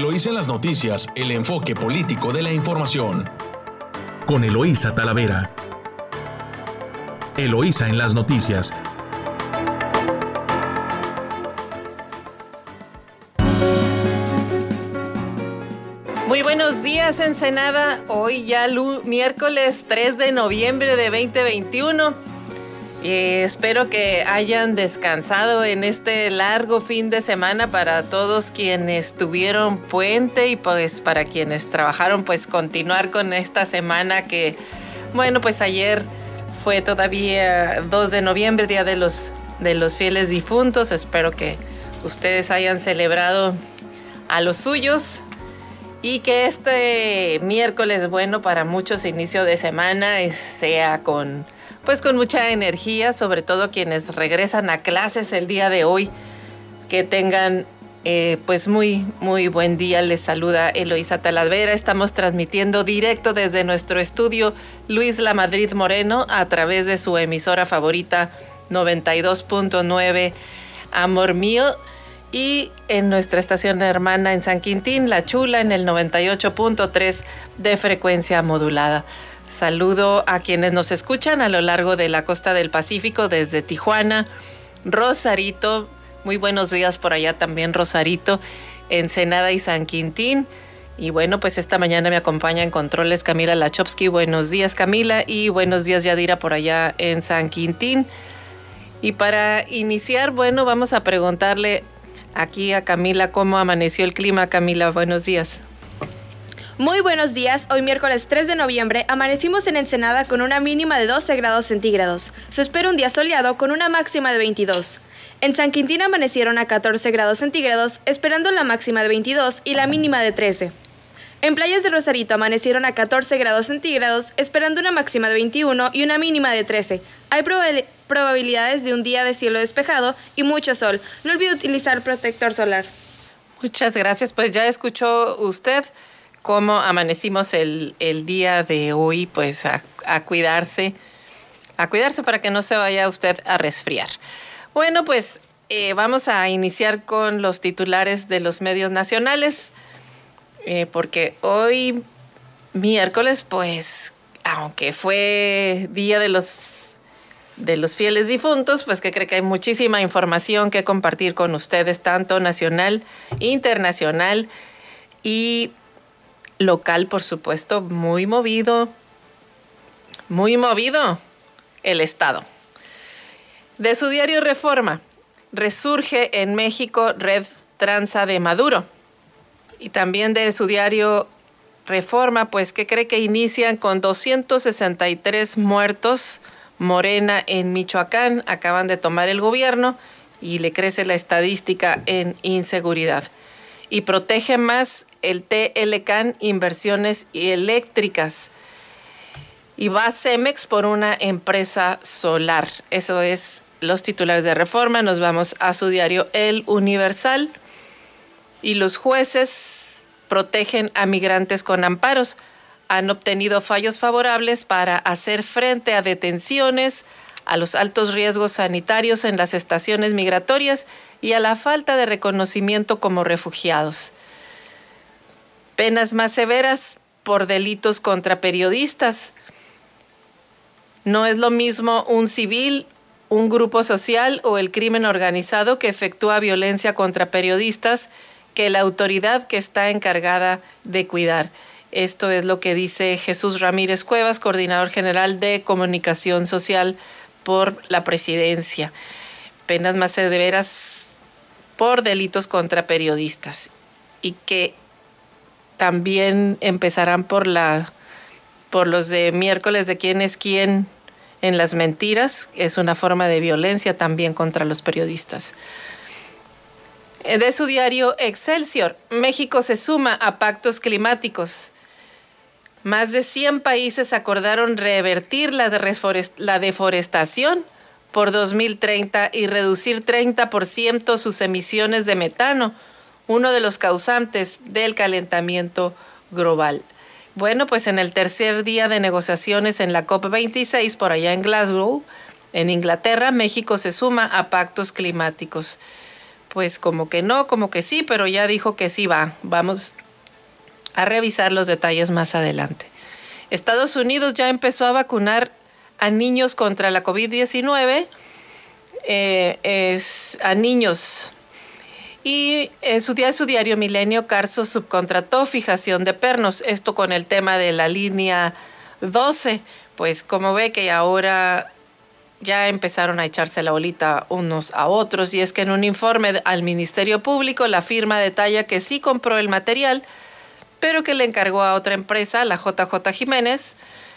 Eloísa en las noticias, el enfoque político de la información. Con Eloísa Talavera. Eloísa en las noticias. Muy buenos días, Ensenada. Hoy ya miércoles 3 de noviembre de 2021. Eh, espero que hayan descansado en este largo fin de semana para todos quienes tuvieron puente y pues para quienes trabajaron pues continuar con esta semana que bueno pues ayer fue todavía 2 de noviembre, Día de los, de los Fieles Difuntos. Espero que ustedes hayan celebrado a los suyos y que este miércoles bueno para muchos inicio de semana sea con pues con mucha energía, sobre todo quienes regresan a clases el día de hoy, que tengan eh, pues muy, muy buen día. Les saluda Eloisa Talavera. Estamos transmitiendo directo desde nuestro estudio Luis La Madrid Moreno a través de su emisora favorita 92.9 Amor Mío y en nuestra estación hermana en San Quintín, La Chula, en el 98.3 de frecuencia modulada. Saludo a quienes nos escuchan a lo largo de la costa del Pacífico desde Tijuana, Rosarito, muy buenos días por allá también Rosarito, Ensenada y San Quintín. Y bueno, pues esta mañana me acompaña en controles Camila Lachowski. Buenos días Camila y buenos días Yadira por allá en San Quintín. Y para iniciar, bueno, vamos a preguntarle aquí a Camila cómo amaneció el clima. Camila, buenos días. Muy buenos días, hoy miércoles 3 de noviembre amanecimos en Ensenada con una mínima de 12 grados centígrados. Se espera un día soleado con una máxima de 22. En San Quintín amanecieron a 14 grados centígrados, esperando la máxima de 22 y la mínima de 13. En playas de Rosarito amanecieron a 14 grados centígrados, esperando una máxima de 21 y una mínima de 13. Hay probabilidades de un día de cielo despejado y mucho sol. No olvide utilizar protector solar. Muchas gracias, pues ya escuchó usted cómo amanecimos el, día de hoy, pues a, cuidarse, a cuidarse para que no se vaya usted a resfriar. Bueno, pues eh, vamos a iniciar con los titulares de los medios nacionales, eh, porque hoy miércoles, pues, aunque fue día de los de los fieles difuntos, pues que cree que hay muchísima información que compartir con ustedes, tanto nacional, internacional y local, por supuesto, muy movido, muy movido el Estado. De su diario Reforma, resurge en México Red Tranza de Maduro. Y también de su diario Reforma, pues que cree que inician con 263 muertos. Morena en Michoacán acaban de tomar el gobierno y le crece la estadística en inseguridad. Y protege más el TLCAN Inversiones Eléctricas y va Cemex por una empresa solar. Eso es los titulares de reforma. Nos vamos a su diario El Universal. Y los jueces protegen a migrantes con amparos. Han obtenido fallos favorables para hacer frente a detenciones, a los altos riesgos sanitarios en las estaciones migratorias y a la falta de reconocimiento como refugiados penas más severas por delitos contra periodistas. No es lo mismo un civil, un grupo social o el crimen organizado que efectúa violencia contra periodistas que la autoridad que está encargada de cuidar. Esto es lo que dice Jesús Ramírez Cuevas, coordinador general de comunicación social por la presidencia. Penas más severas por delitos contra periodistas y que también empezarán por la por los de miércoles de quién es quién en las mentiras, es una forma de violencia también contra los periodistas. De su diario Excelsior, México se suma a pactos climáticos. Más de 100 países acordaron revertir la, deforestación por 2030 y reducir 30% sus emisiones de metano uno de los causantes del calentamiento global. Bueno, pues en el tercer día de negociaciones en la COP26 por allá en Glasgow, en Inglaterra, México se suma a pactos climáticos. pues como que no, como que sí, pero ya dijo que sí va. Vamos a revisar los detalles más adelante. Estados Unidos ya empezó a vacunar a niños contra la COVID-19, eh, a niños. Y en su, día, su diario Milenio, Carso subcontrató fijación de pernos, esto con el tema de la línea 12, pues como ve que ahora ya empezaron a echarse la bolita unos a otros y es que en un informe al Ministerio Público la firma detalla que sí compró el material, pero que le encargó a otra empresa, la JJ Jiménez,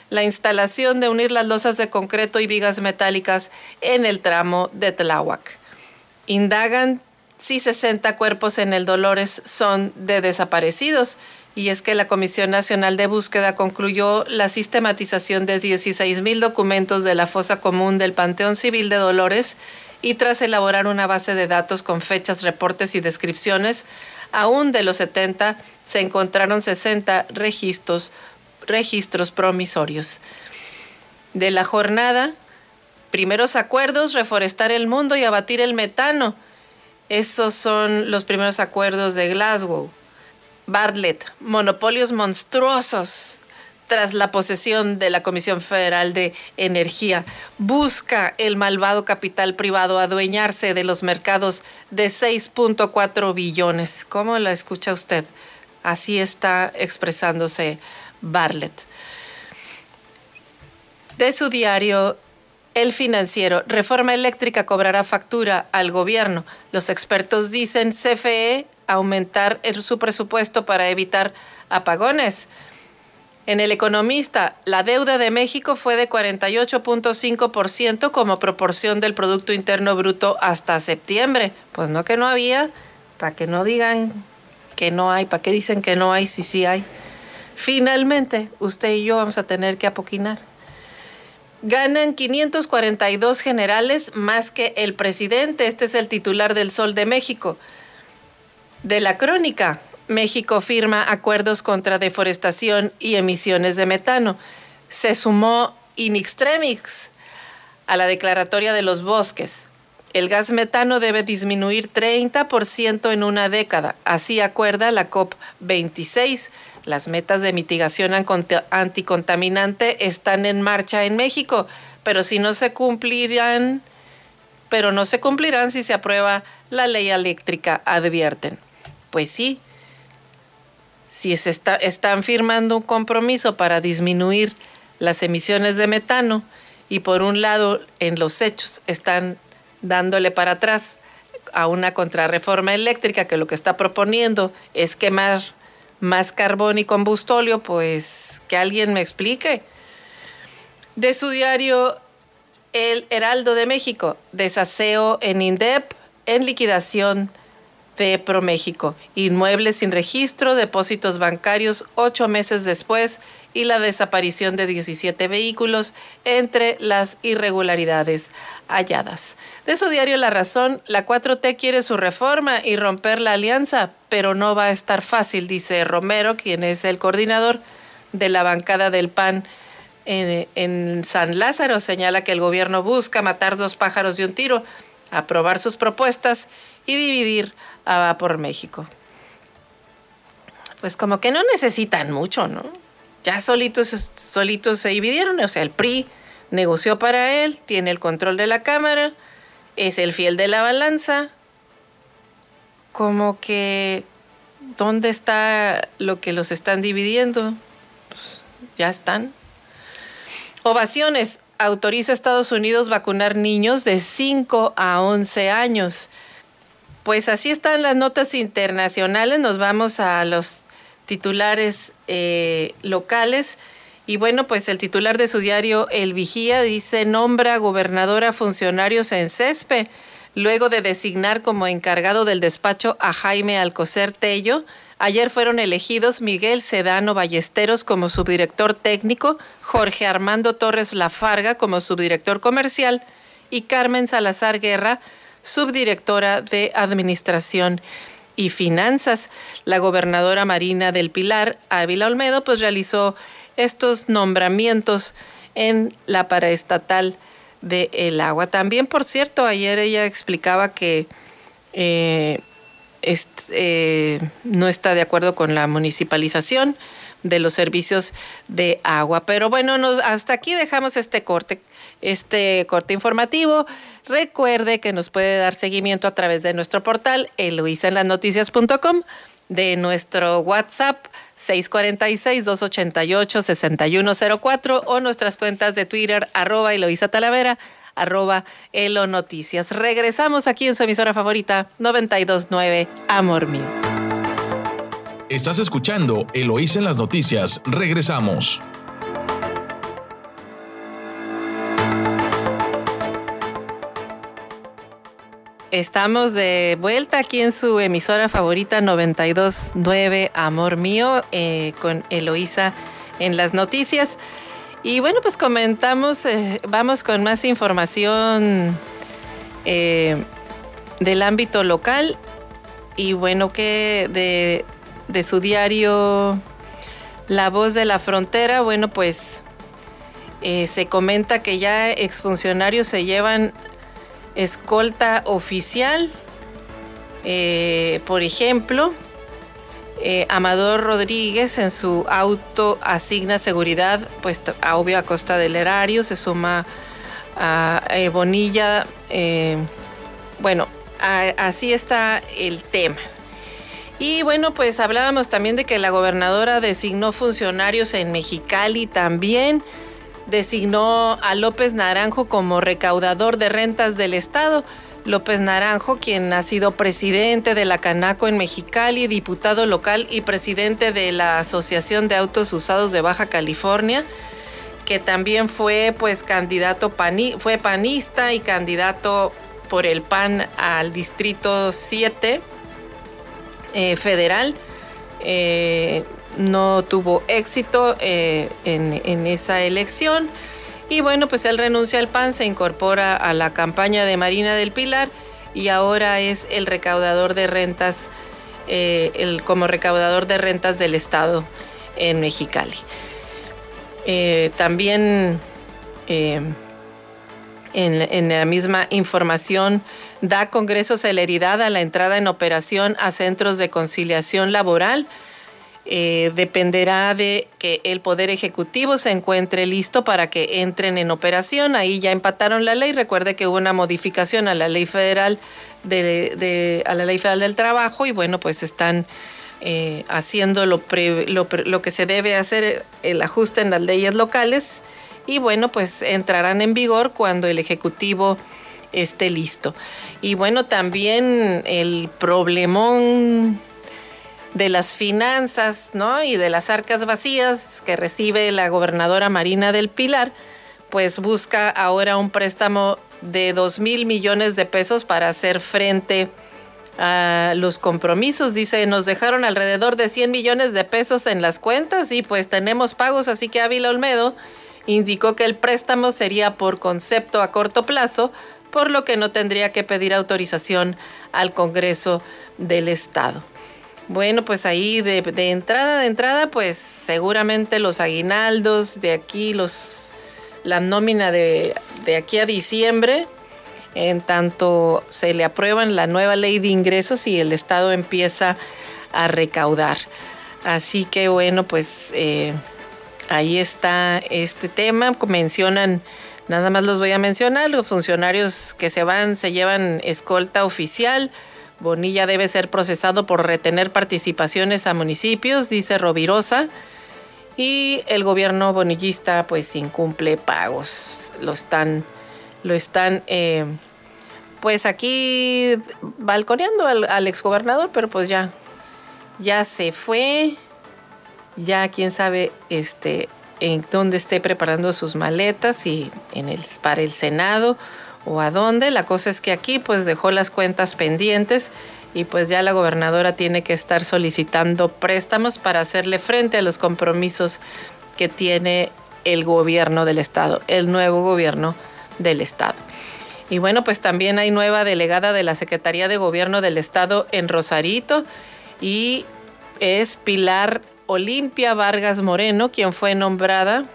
la instalación de unir las losas de concreto y vigas metálicas en el tramo de Tláhuac. Indagan si 60 cuerpos en el Dolores son de desaparecidos y es que la Comisión Nacional de Búsqueda concluyó la sistematización de 16 mil documentos de la fosa común del Panteón Civil de Dolores y tras elaborar una base de datos con fechas, reportes y descripciones, aún de los 70 se encontraron 60 registros, registros promisorios. De la jornada, primeros acuerdos, reforestar el mundo y abatir el metano. Esos son los primeros acuerdos de Glasgow. Bartlett, monopolios monstruosos tras la posesión de la Comisión Federal de Energía. Busca el malvado capital privado adueñarse de los mercados de 6.4 billones. ¿Cómo la escucha usted? Así está expresándose Bartlett. De su diario El Financiero, reforma eléctrica cobrará factura al gobierno. Los expertos dicen CFE aumentar su presupuesto para evitar apagones. En El Economista, la deuda de México fue de 48.5% como proporción del Producto Interno Bruto hasta septiembre. Pues no que no había, para que no digan que no hay, para que dicen que no hay si sí hay. Finalmente, usted y yo vamos a tener que apoquinar. Ganan 542 generales más que el presidente. Este es el titular del Sol de México de la crónica. México firma acuerdos contra deforestación y emisiones de metano. Se sumó in extremis a la declaratoria de los bosques. El gas metano debe disminuir 30% en una década. Así acuerda la COP26. Las metas de mitigación anticontaminante están en marcha en México, pero si no se cumplirán, pero no se cumplirán si se aprueba la ley eléctrica, advierten pues sí, si están firmando un compromiso para disminuir las emisiones de metano y por un lado en los hechos están dándole para atrás a una contrarreforma eléctrica que lo que está proponiendo es quemar más carbón y combustóleo, pues que alguien me explique. De su diario El Heraldo de México, desaseo en INDEP en liquidación de ProMéxico, inmuebles sin registro, depósitos bancarios ocho meses después y la desaparición de 17 vehículos entre las irregularidades halladas. De su diario La Razón, la 4T quiere su reforma y romper la alianza, pero no va a estar fácil, dice Romero, quien es el coordinador de la bancada del PAN en, en San Lázaro. Señala que el gobierno busca matar dos pájaros de un tiro, aprobar sus propuestas y dividir a por México. Pues como que no necesitan mucho, ¿no? Ya solitos, solitos se dividieron, o sea, el PRI negoció para él, tiene el control de la Cámara, es el fiel de la balanza. Como que, ¿dónde está lo que los están dividiendo? Pues, ya están. Ovaciones. Autoriza a Estados Unidos vacunar niños de 5 a 11 años. Pues así están las notas internacionales. Nos vamos a los titulares eh, locales. Y bueno, pues el titular de su diario El Vigía dice, nombra gobernadora funcionarios en CESPE, luego de designar como encargado del despacho a Jaime Alcocer Tello. Ayer fueron elegidos Miguel Sedano Ballesteros como subdirector técnico, Jorge Armando Torres Lafarga como subdirector comercial y Carmen Salazar Guerra subdirectora de Administración y Finanzas. La gobernadora Marina del Pilar, Ávila Olmedo, pues realizó estos nombramientos en la paraestatal de El Agua. También, por cierto, ayer ella explicaba que eh, eh, no está de acuerdo con la municipalización de los servicios de agua. Pero bueno, hasta aquí dejamos este corte, este corte informativo. Recuerde que nos puede dar seguimiento a través de nuestro portal eloisaenlasnoticias.com, de nuestro WhatsApp 646-288-6104 o nuestras cuentas de Twitter arroba Eloisa Talavera arroba Elo Noticias. Regresamos aquí en su emisora favorita 929 Amor Mío. Estás escuchando Eloísa en las noticias. Regresamos. Estamos de vuelta aquí en su emisora favorita 929 Amor Mío eh, con Eloísa en las noticias. Y bueno, pues comentamos, eh, vamos con más información eh, del ámbito local y bueno, que de, de su diario La Voz de la Frontera, bueno, pues se comenta que ya exfuncionarios se llevan escolta oficial. Eh, por ejemplo, eh, Amador Rodríguez en su auto asigna seguridad, pues obvio a costa del erario, se suma a eh, Bonilla. bueno, así está el tema. Y bueno, pues hablábamos también de que la gobernadora designó funcionarios en Mexicali también designó a López Naranjo como recaudador de rentas del Estado. López Naranjo, quien ha sido presidente de la Canaco en Mexicali, diputado local y presidente de la Asociación de Autos Usados de Baja California, que también fue pues candidato fue panista y candidato por el PAN al distrito 7 eh, federal. Eh, no tuvo éxito eh, en, esa elección. Y bueno, pues él renuncia al PAN, se incorpora a la campaña de Marina del Pilar y ahora es el recaudador de rentas, eh, el, como recaudador de rentas del Estado en Mexicali. Eh, también en, en, la misma información da Congreso celeridad a la entrada en operación a centros de conciliación laboral eh, dependerá de que el Poder Ejecutivo se encuentre listo para que entren en operación. Ahí ya empataron la ley. Recuerde que hubo una modificación a la ley federal de, a la ley federal del trabajo y bueno, pues están eh, haciendo lo, lo, que se debe hacer, el ajuste en las leyes locales y bueno, pues entrarán en vigor cuando el Ejecutivo esté listo. Y bueno, también el problemón de las finanzas ¿no? y de las arcas vacías que recibe la gobernadora Marina del Pilar, pues busca ahora un préstamo de 2 mil millones de pesos para hacer frente a los compromisos. Dice, nos dejaron alrededor de 100 millones de pesos en las cuentas y pues tenemos pagos, así que Ávila Olmedo indicó que el préstamo sería por concepto a corto plazo, por lo que no tendría que pedir autorización al Congreso del Estado. Bueno, pues ahí de, entrada, de entrada, pues seguramente los aguinaldos de aquí, los la nómina de, de aquí a diciembre, en tanto se le aprueban la nueva ley de ingresos y el Estado empieza a recaudar. Así que bueno, pues eh, ahí está este tema. Mencionan, nada más los voy a mencionar, los funcionarios que se van se llevan escolta oficial Bonilla debe ser procesado por retener participaciones a municipios, dice Rovirosa. Y el gobierno bonillista pues incumple pagos. Lo están, lo están eh, pues aquí balconeando al, al, exgobernador, pero pues ya, ya se fue. Ya quién sabe este, en dónde esté preparando sus maletas y en el, para el Senado o a dónde. La cosa es que aquí pues dejó las cuentas pendientes y pues ya la gobernadora tiene que estar solicitando préstamos para hacerle frente a los compromisos que tiene el gobierno del estado, el nuevo gobierno del estado. Y bueno, pues también hay nueva delegada de la Secretaría de Gobierno del Estado en Rosarito y es Pilar Olimpia Vargas Moreno, quien fue nombrada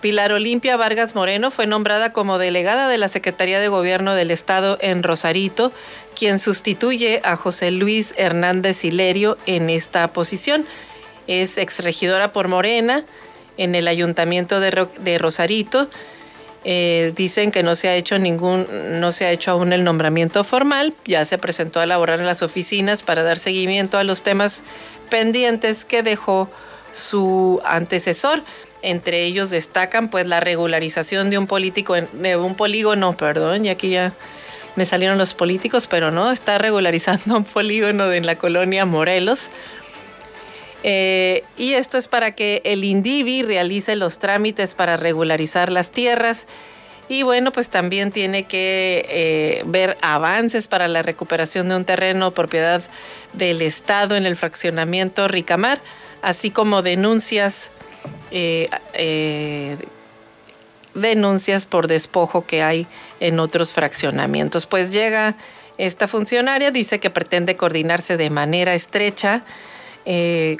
Pilar Olimpia Vargas Moreno fue nombrada como delegada de la Secretaría de Gobierno del Estado en Rosarito, quien sustituye a José Luis Hernández Hilerio en esta posición. Es exregidora por Morena en el Ayuntamiento de, Rosarito. Eh, dicen que no se ha hecho ningún, no se ha hecho aún el nombramiento formal. Ya se presentó a laborar en las oficinas para dar seguimiento a los temas pendientes que dejó su antecesor. Entre ellos destacan pues la regularización de un político, un polígono, perdón, ya que ya me salieron los políticos, pero no, está regularizando un polígono en la colonia Morelos. Eh, y esto es para que el INDIVI realice los trámites para regularizar las tierras. Y bueno, pues también tiene que eh, ver avances para la recuperación de un terreno propiedad del Estado en el fraccionamiento Ricamar, así como denuncias eh, eh, denuncias por despojo que hay en otros fraccionamientos. Pues llega esta funcionaria, dice que pretende coordinarse de manera estrecha eh,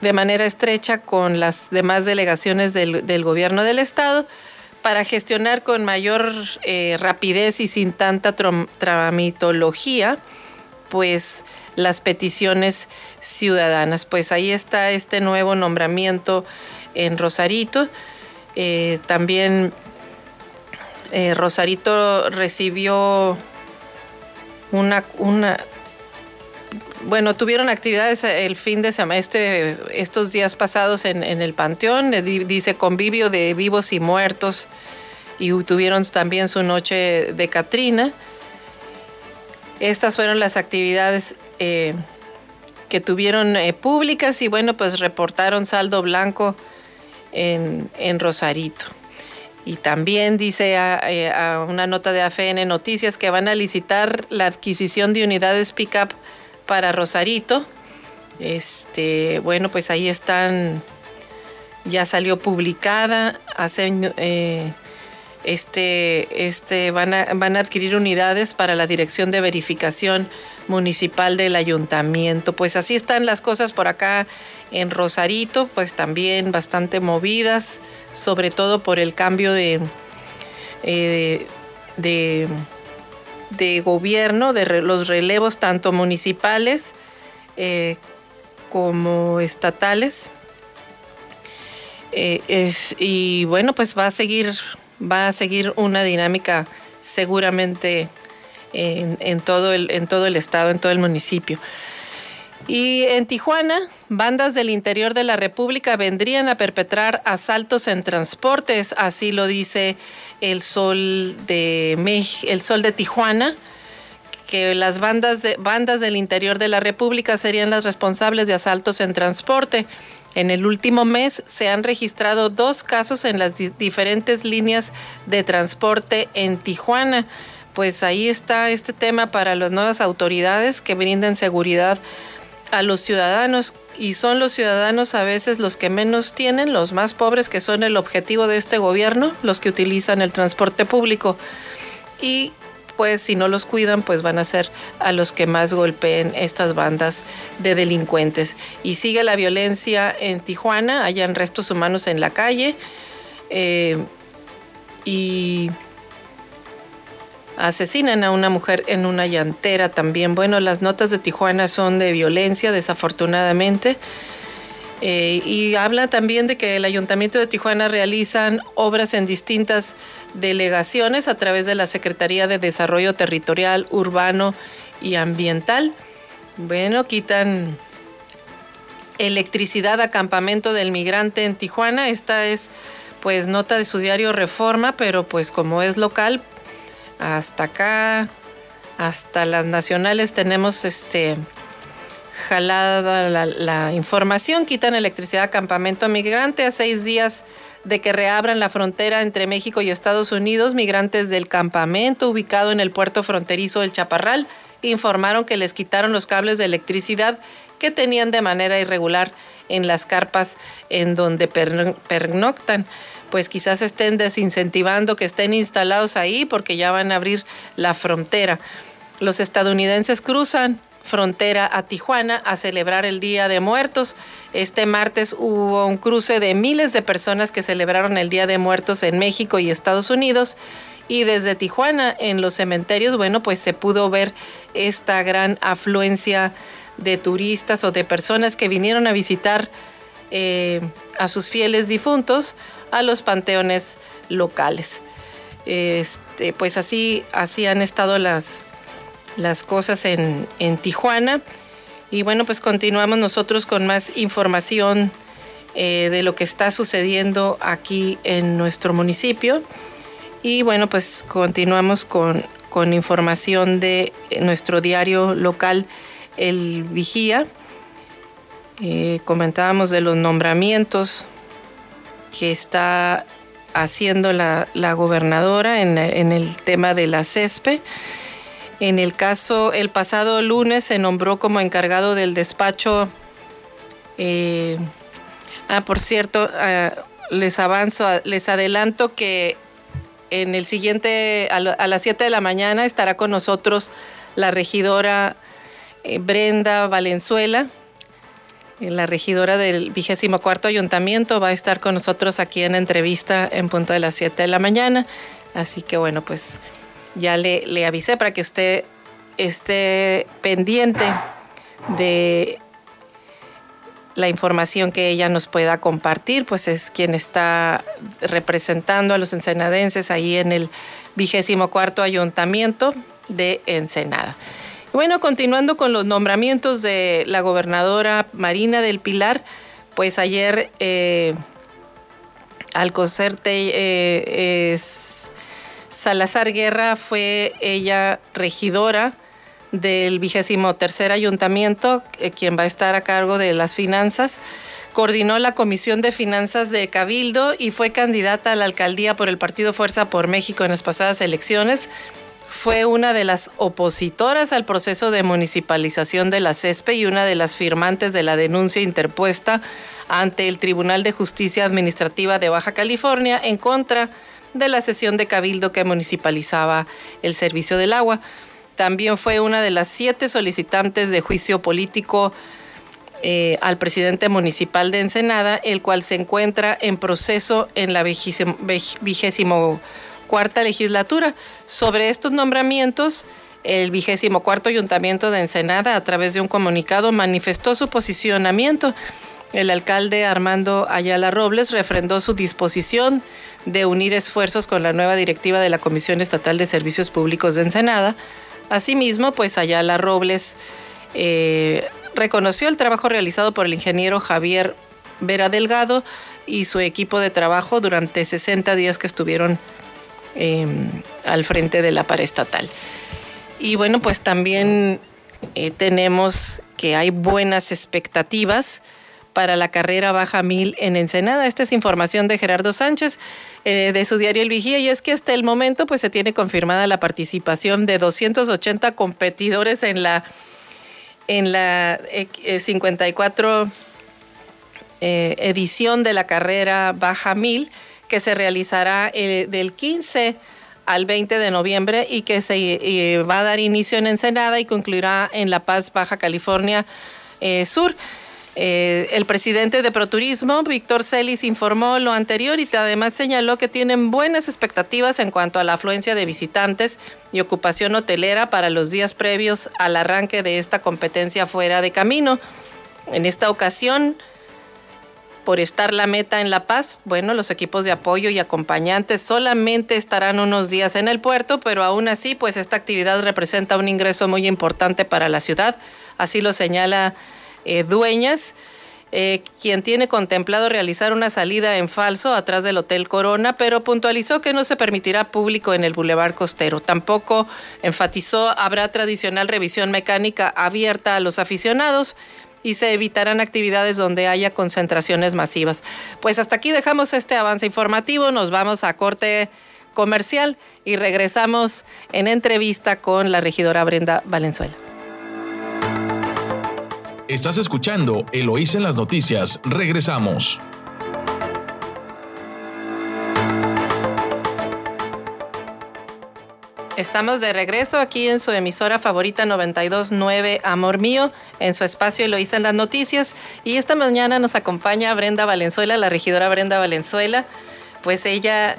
de manera estrecha con las demás delegaciones del, gobierno del estado para gestionar con mayor rapidez y sin tanta tramitología, pues las peticiones ciudadanas. Pues ahí está este nuevo nombramiento en Rosarito. Eh, también eh, Rosarito recibió una, bueno, tuvieron actividades el fin de semana, este, estos días pasados en, en el Panteón, dice convivio de vivos y muertos, y tuvieron también su noche de Catrina. Estas fueron las actividades eh, que tuvieron eh, públicas y bueno, pues reportaron saldo blanco en, Rosarito. Y también dice eh, a, una nota de AFN Noticias que van a licitar la adquisición de unidades pickup para Rosarito. Este, bueno, pues ahí están, ya salió publicada hace este, este, van, a, van a adquirir unidades para la Dirección de Verificación Municipal del Ayuntamiento. Pues así están las cosas por acá en Rosarito, pues también bastante movidas, sobre todo por el cambio de, eh, de, gobierno, de los relevos tanto municipales eh, como estatales. Eh, y bueno, pues va a seguir va a seguir una dinámica seguramente en, todo el, estado, en todo el municipio. Y en Tijuana, bandas del interior de la República vendrían a perpetrar asaltos en transportes, así lo dice el Sol de el Sol de Tijuana, que las bandas, de, bandas del interior de la República serían las responsables de asaltos en transporte. En el último mes se han registrado dos casos en las diferentes líneas de transporte en Tijuana. Pues ahí está este tema para las nuevas autoridades que brinden seguridad a los ciudadanos y son los ciudadanos a veces los que menos tienen, los más pobres que son el objetivo de este gobierno, los que utilizan el transporte público. Y pues si no los cuidan, pues van a ser a los que más golpeen estas bandas de delincuentes. Y sigue la violencia en Tijuana, hayan restos humanos en la calle eh, y asesinan a una mujer en una llantera también. Bueno, las notas de Tijuana son de violencia, desafortunadamente. Eh, y habla también de que el Ayuntamiento de Tijuana realizan obras en distintas delegaciones a través de la Secretaría de Desarrollo Territorial, Urbano y Ambiental. Bueno, quitan electricidad a campamento del migrante en Tijuana. Esta es pues nota de su diario Reforma, pero pues como es local, hasta acá, hasta las nacionales tenemos este jalada la, información, quitan electricidad a campamento migrante a seis días de que reabran la frontera entre México y Estados Unidos, migrantes del campamento ubicado en el puerto fronterizo del Chaparral informaron que les quitaron los cables de electricidad que tenían de manera irregular en las carpas en donde pernoctan. Pues quizás estén desincentivando que estén instalados ahí porque ya van a abrir la frontera. Los estadounidenses cruzan frontera a Tijuana a celebrar el Día de Muertos. Este martes hubo un cruce de miles de personas que celebraron el Día de Muertos en México y Estados Unidos. Y desde Tijuana, en los cementerios, bueno, pues se pudo ver esta gran afluencia de turistas o de personas que vinieron a visitar eh, a sus fieles difuntos a los panteones locales. Este, pues así, así han estado las, las cosas en, Tijuana. Y bueno, pues continuamos nosotros con más información eh, de lo que está sucediendo aquí en nuestro municipio. Y bueno, pues continuamos con, con información de nuestro diario local, El Vigía. Eh, comentábamos de los nombramientos que está haciendo la, gobernadora en, el tema de la CESPE. En el caso, el pasado lunes se nombró como encargado del despacho. Eh, ah, por cierto, ah, les avanzo, les adelanto que en el siguiente, a, las 7 de la mañana, estará con nosotros la regidora eh, Brenda Valenzuela, eh, la regidora del vigésimo cuarto ayuntamiento, va a estar con nosotros aquí en entrevista en punto de las 7 de la mañana. Así que bueno, pues ya le, le avisé para que usted esté pendiente de la información que ella nos pueda compartir, pues es quien está representando a los ensenadenses ahí en el vigésimo cuarto ayuntamiento de Ensenada. Bueno, continuando con los nombramientos de la gobernadora Marina del Pilar, pues ayer eh, Alcocerte eh, Salazar Guerra fue ella regidora del vigésimo tercer ayuntamiento, eh, quien va a estar a cargo de las finanzas. Coordinó la Comisión de Finanzas de Cabildo y fue candidata a la alcaldía por el Partido Fuerza por México en las pasadas elecciones. Fue una de las opositoras al proceso de municipalización de la CESPE y una de las firmantes de la denuncia interpuesta ante el Tribunal de Justicia Administrativa de Baja California en contra de la sesión de Cabildo que municipalizaba el servicio del agua. También fue una de las siete solicitantes de juicio político eh, al presidente municipal de Ensenada, el cual se encuentra en proceso en la vigésimo, cuarta legislatura. Sobre estos nombramientos, el vigésimo cuarto ayuntamiento de Ensenada, a través de un comunicado, manifestó su posicionamiento. El alcalde Armando Ayala Robles refrendó su disposición de unir esfuerzos con la nueva directiva de la Comisión Estatal de Servicios Públicos de Ensenada Asimismo, pues Ayala Robles eh, reconoció el trabajo realizado por el ingeniero Javier Vera Delgado y su equipo de trabajo durante 60 días que estuvieron em, al frente de la paraestatal. Y bueno, pues también eh, tenemos que hay buenas expectativas para la carrera Baja Mil en Ensenada. Esta es información de Gerardo Sánchez eh, de su diario El Vigía y es que hasta el momento pues se tiene confirmada la participación de 280 competidores en la en la 54 eh, edición de la carrera Baja Mil que se realizará eh, del 15 al 20 de noviembre y que se va a dar inicio en Ensenada y concluirá en La Paz, Baja California Sur. Eh, el presidente de Proturismo, Víctor Celis, informó lo anterior y además señaló que tienen buenas expectativas en cuanto a la afluencia de visitantes y ocupación hotelera para los días previos al arranque de esta competencia fuera de camino. En esta ocasión, por estar la meta en La Paz, bueno, los equipos de apoyo y acompañantes solamente estarán unos días en el puerto, pero aún así, pues esta actividad representa un ingreso muy importante para la ciudad. Así lo señala eh, dueñas, eh, quien tiene contemplado realizar una salida en falso atrás del Hotel Corona, pero puntualizó que no se permitirá público en el Boulevard Costero. Tampoco enfatizó habrá tradicional revisión mecánica abierta a los aficionados y se evitarán actividades donde haya concentraciones masivas. Pues hasta aquí dejamos este avance informativo, nos vamos a corte comercial y regresamos en entrevista con la regidora Brenda Valenzuela. Estás escuchando Eloís en las noticias. Regresamos. Estamos de regreso aquí en su emisora favorita 929 Amor Mío, en su espacio lo en las noticias. Y esta mañana nos acompaña Brenda Valenzuela, la regidora Brenda Valenzuela. Pues ella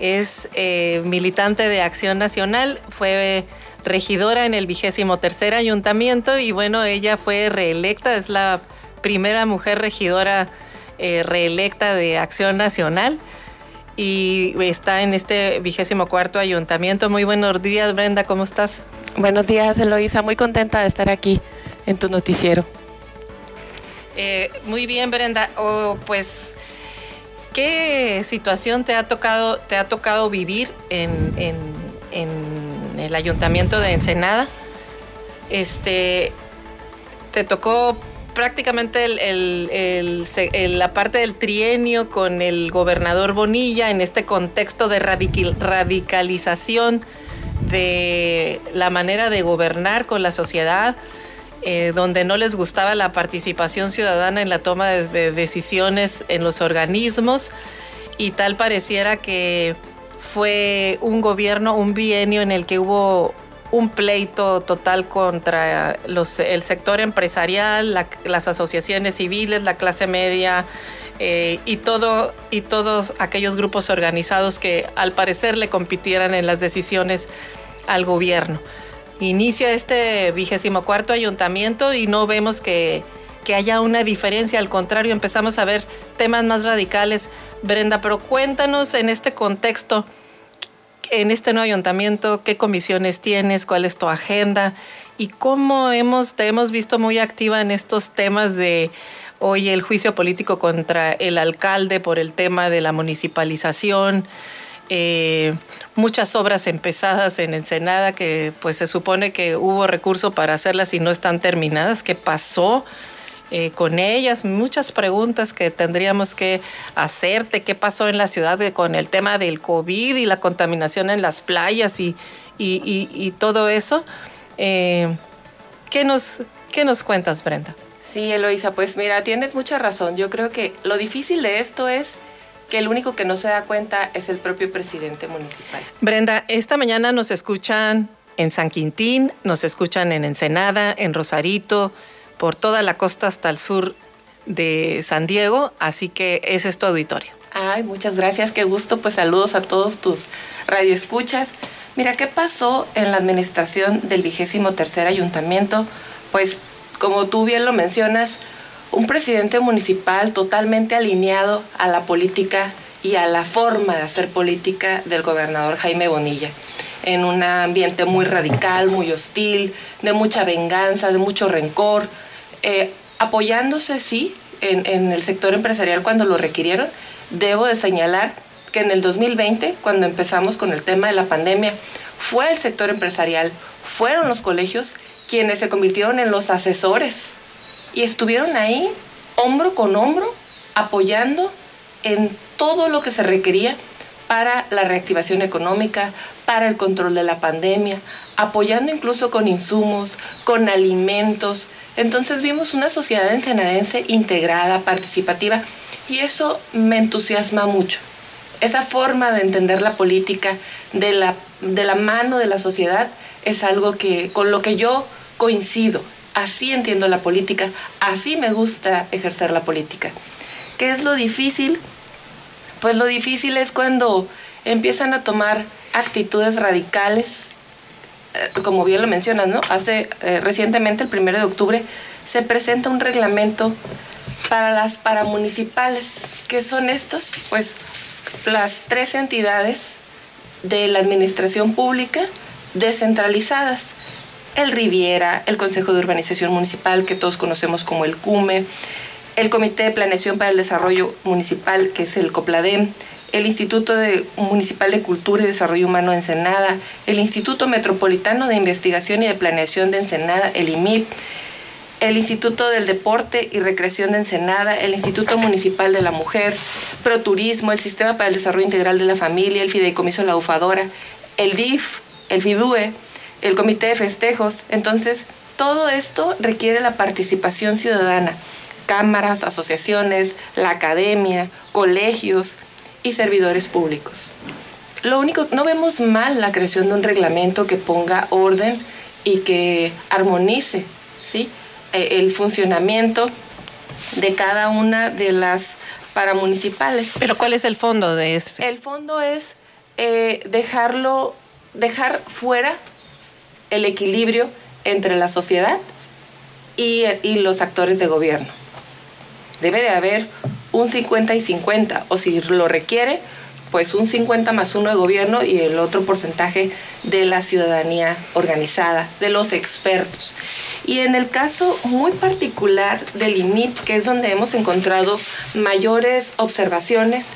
es eh, militante de Acción Nacional, fue regidora en el vigésimo tercer ayuntamiento y bueno, ella fue reelecta, es la primera mujer regidora eh, reelecta de Acción Nacional y está en este vigésimo cuarto ayuntamiento. Muy buenos días, Brenda, ¿cómo estás? Buenos días, Eloisa, muy contenta de estar aquí en tu noticiero. Eh, muy bien, Brenda. Oh, pues, ¿qué situación te ha tocado, te ha tocado vivir en, el ayuntamiento de Ensenada? Este, ¿Te tocó prácticamente la parte del trienio con el gobernador Bonilla en este contexto de radicalización de la manera de gobernar con la sociedad, eh, donde no les gustaba la participación ciudadana en la toma de decisiones en los organismos y tal pareciera que fue un gobierno, un bienio en el que hubo un pleito total contra el sector empresarial, las asociaciones civiles, la clase media eh, y, todo, y todos aquellos grupos organizados que al parecer le compitieran en las decisiones al gobierno. Inicia este vigésimo cuarto ayuntamiento y no vemos que, que haya una diferencia, al contrario, empezamos a ver temas más radicales. Brenda, pero cuéntanos en este contexto, en este nuevo ayuntamiento, qué comisiones tienes, cuál es tu agenda y cómo hemos, te hemos visto muy activa en estos temas de hoy el juicio político contra el alcalde por el tema de la municipalización. Eh, muchas obras empezadas en Ensenada que pues se supone que hubo recurso para hacerlas y no están terminadas. ¿Qué pasó? Eh, con ellas, muchas preguntas que tendríamos que hacerte, qué pasó en la ciudad con el tema del COVID y la contaminación en las playas y, todo eso. Eh, ¿qué, nos, ¿Qué nos cuentas, Brenda? Sí, Eloisa, pues mira, tienes mucha razón. Yo creo que lo difícil de esto es que el único que no se da cuenta es el propio presidente municipal. Brenda, esta mañana nos escuchan en San Quintín, nos escuchan en Ensenada, en Rosarito, por toda la costa hasta el sur de San Diego, así que ese es tu auditorio. Ay, muchas gracias, qué gusto, pues saludos a todos tus radioescuchas. Mira, ¿qué pasó en la administración del vigésimo tercer ayuntamiento? Pues, como tú bien lo mencionas, un presidente municipal totalmente alineado a la política y a la forma de hacer política del gobernador Jaime Bonilla en un ambiente muy radical, muy hostil, de mucha venganza, de mucho rencor, eh, apoyándose, sí, en, el sector empresarial cuando lo requirieron. Debo de señalar que en el 2020, cuando empezamos con el tema de la pandemia, fue el sector empresarial, fueron los colegios quienes se convirtieron en los asesores y estuvieron ahí hombro con hombro apoyando en todo lo que se requería para la reactivación económica, para el control de la pandemia, apoyando incluso con insumos, con alimentos, entonces vimos una sociedad ensenadense integrada, participativa, y eso me entusiasma mucho. Esa forma de entender la política de la, de la mano de la sociedad es algo que con lo que yo coincido. Así entiendo la política, así me gusta ejercer la política. ¿Qué es lo difícil? Pues lo difícil es cuando empiezan a tomar actitudes radicales eh, como bien lo mencionas, ¿no? Hace eh, recientemente, el 1 de octubre, se presenta un reglamento para las paramunicipales. ¿Qué son estos? Pues las tres entidades de la administración pública descentralizadas. El Riviera, el Consejo de Urbanización Municipal, que todos conocemos como el CUME, el Comité de Planeación para el Desarrollo Municipal, que es el COPLADEM, el Instituto Municipal de Cultura y Desarrollo Humano de Ensenada, el Instituto Metropolitano de Investigación y de Planeación de Ensenada, el IMIP, el Instituto del Deporte y Recreación de Ensenada, el Instituto Municipal de la Mujer, Proturismo, el Sistema para el Desarrollo Integral de la Familia, el Fideicomiso La Ufadora, el DIF, el FIDUE, el Comité de Festejos. Entonces, todo esto requiere la participación ciudadana. Cámaras, asociaciones, la academia, colegios, y servidores públicos. lo único, no vemos mal la creación de un reglamento que ponga orden y que armonice ¿sí? E, el funcionamiento de cada una de las paramunicipales. Pero ¿cuál es el fondo de esto? El fondo es eh, dejarlo, dejar fuera el equilibrio entre la sociedad y, los actores de gobierno. Debe de haber un 50 y 50, o si lo requiere, pues un 50 más uno de gobierno y el otro porcentaje de la ciudadanía organizada, de los expertos. Y en el caso muy particular del IMIP, que es donde hemos encontrado mayores observaciones,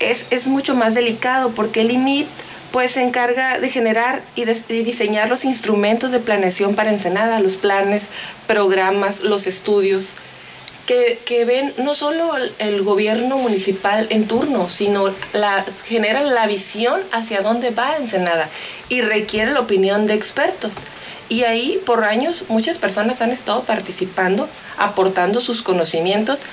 es, es mucho más delicado porque el IMIP pues se encarga de generar y, de, diseñar los instrumentos de planeación para Ensenada, los planes, programas, los estudios, que, que, ven no solo el gobierno municipal en turno, sino la, generan la visión hacia dónde va Ensenada y requiere la opinión de expertos. Y ahí por años muchas personas han estado participando, aportando sus conocimientos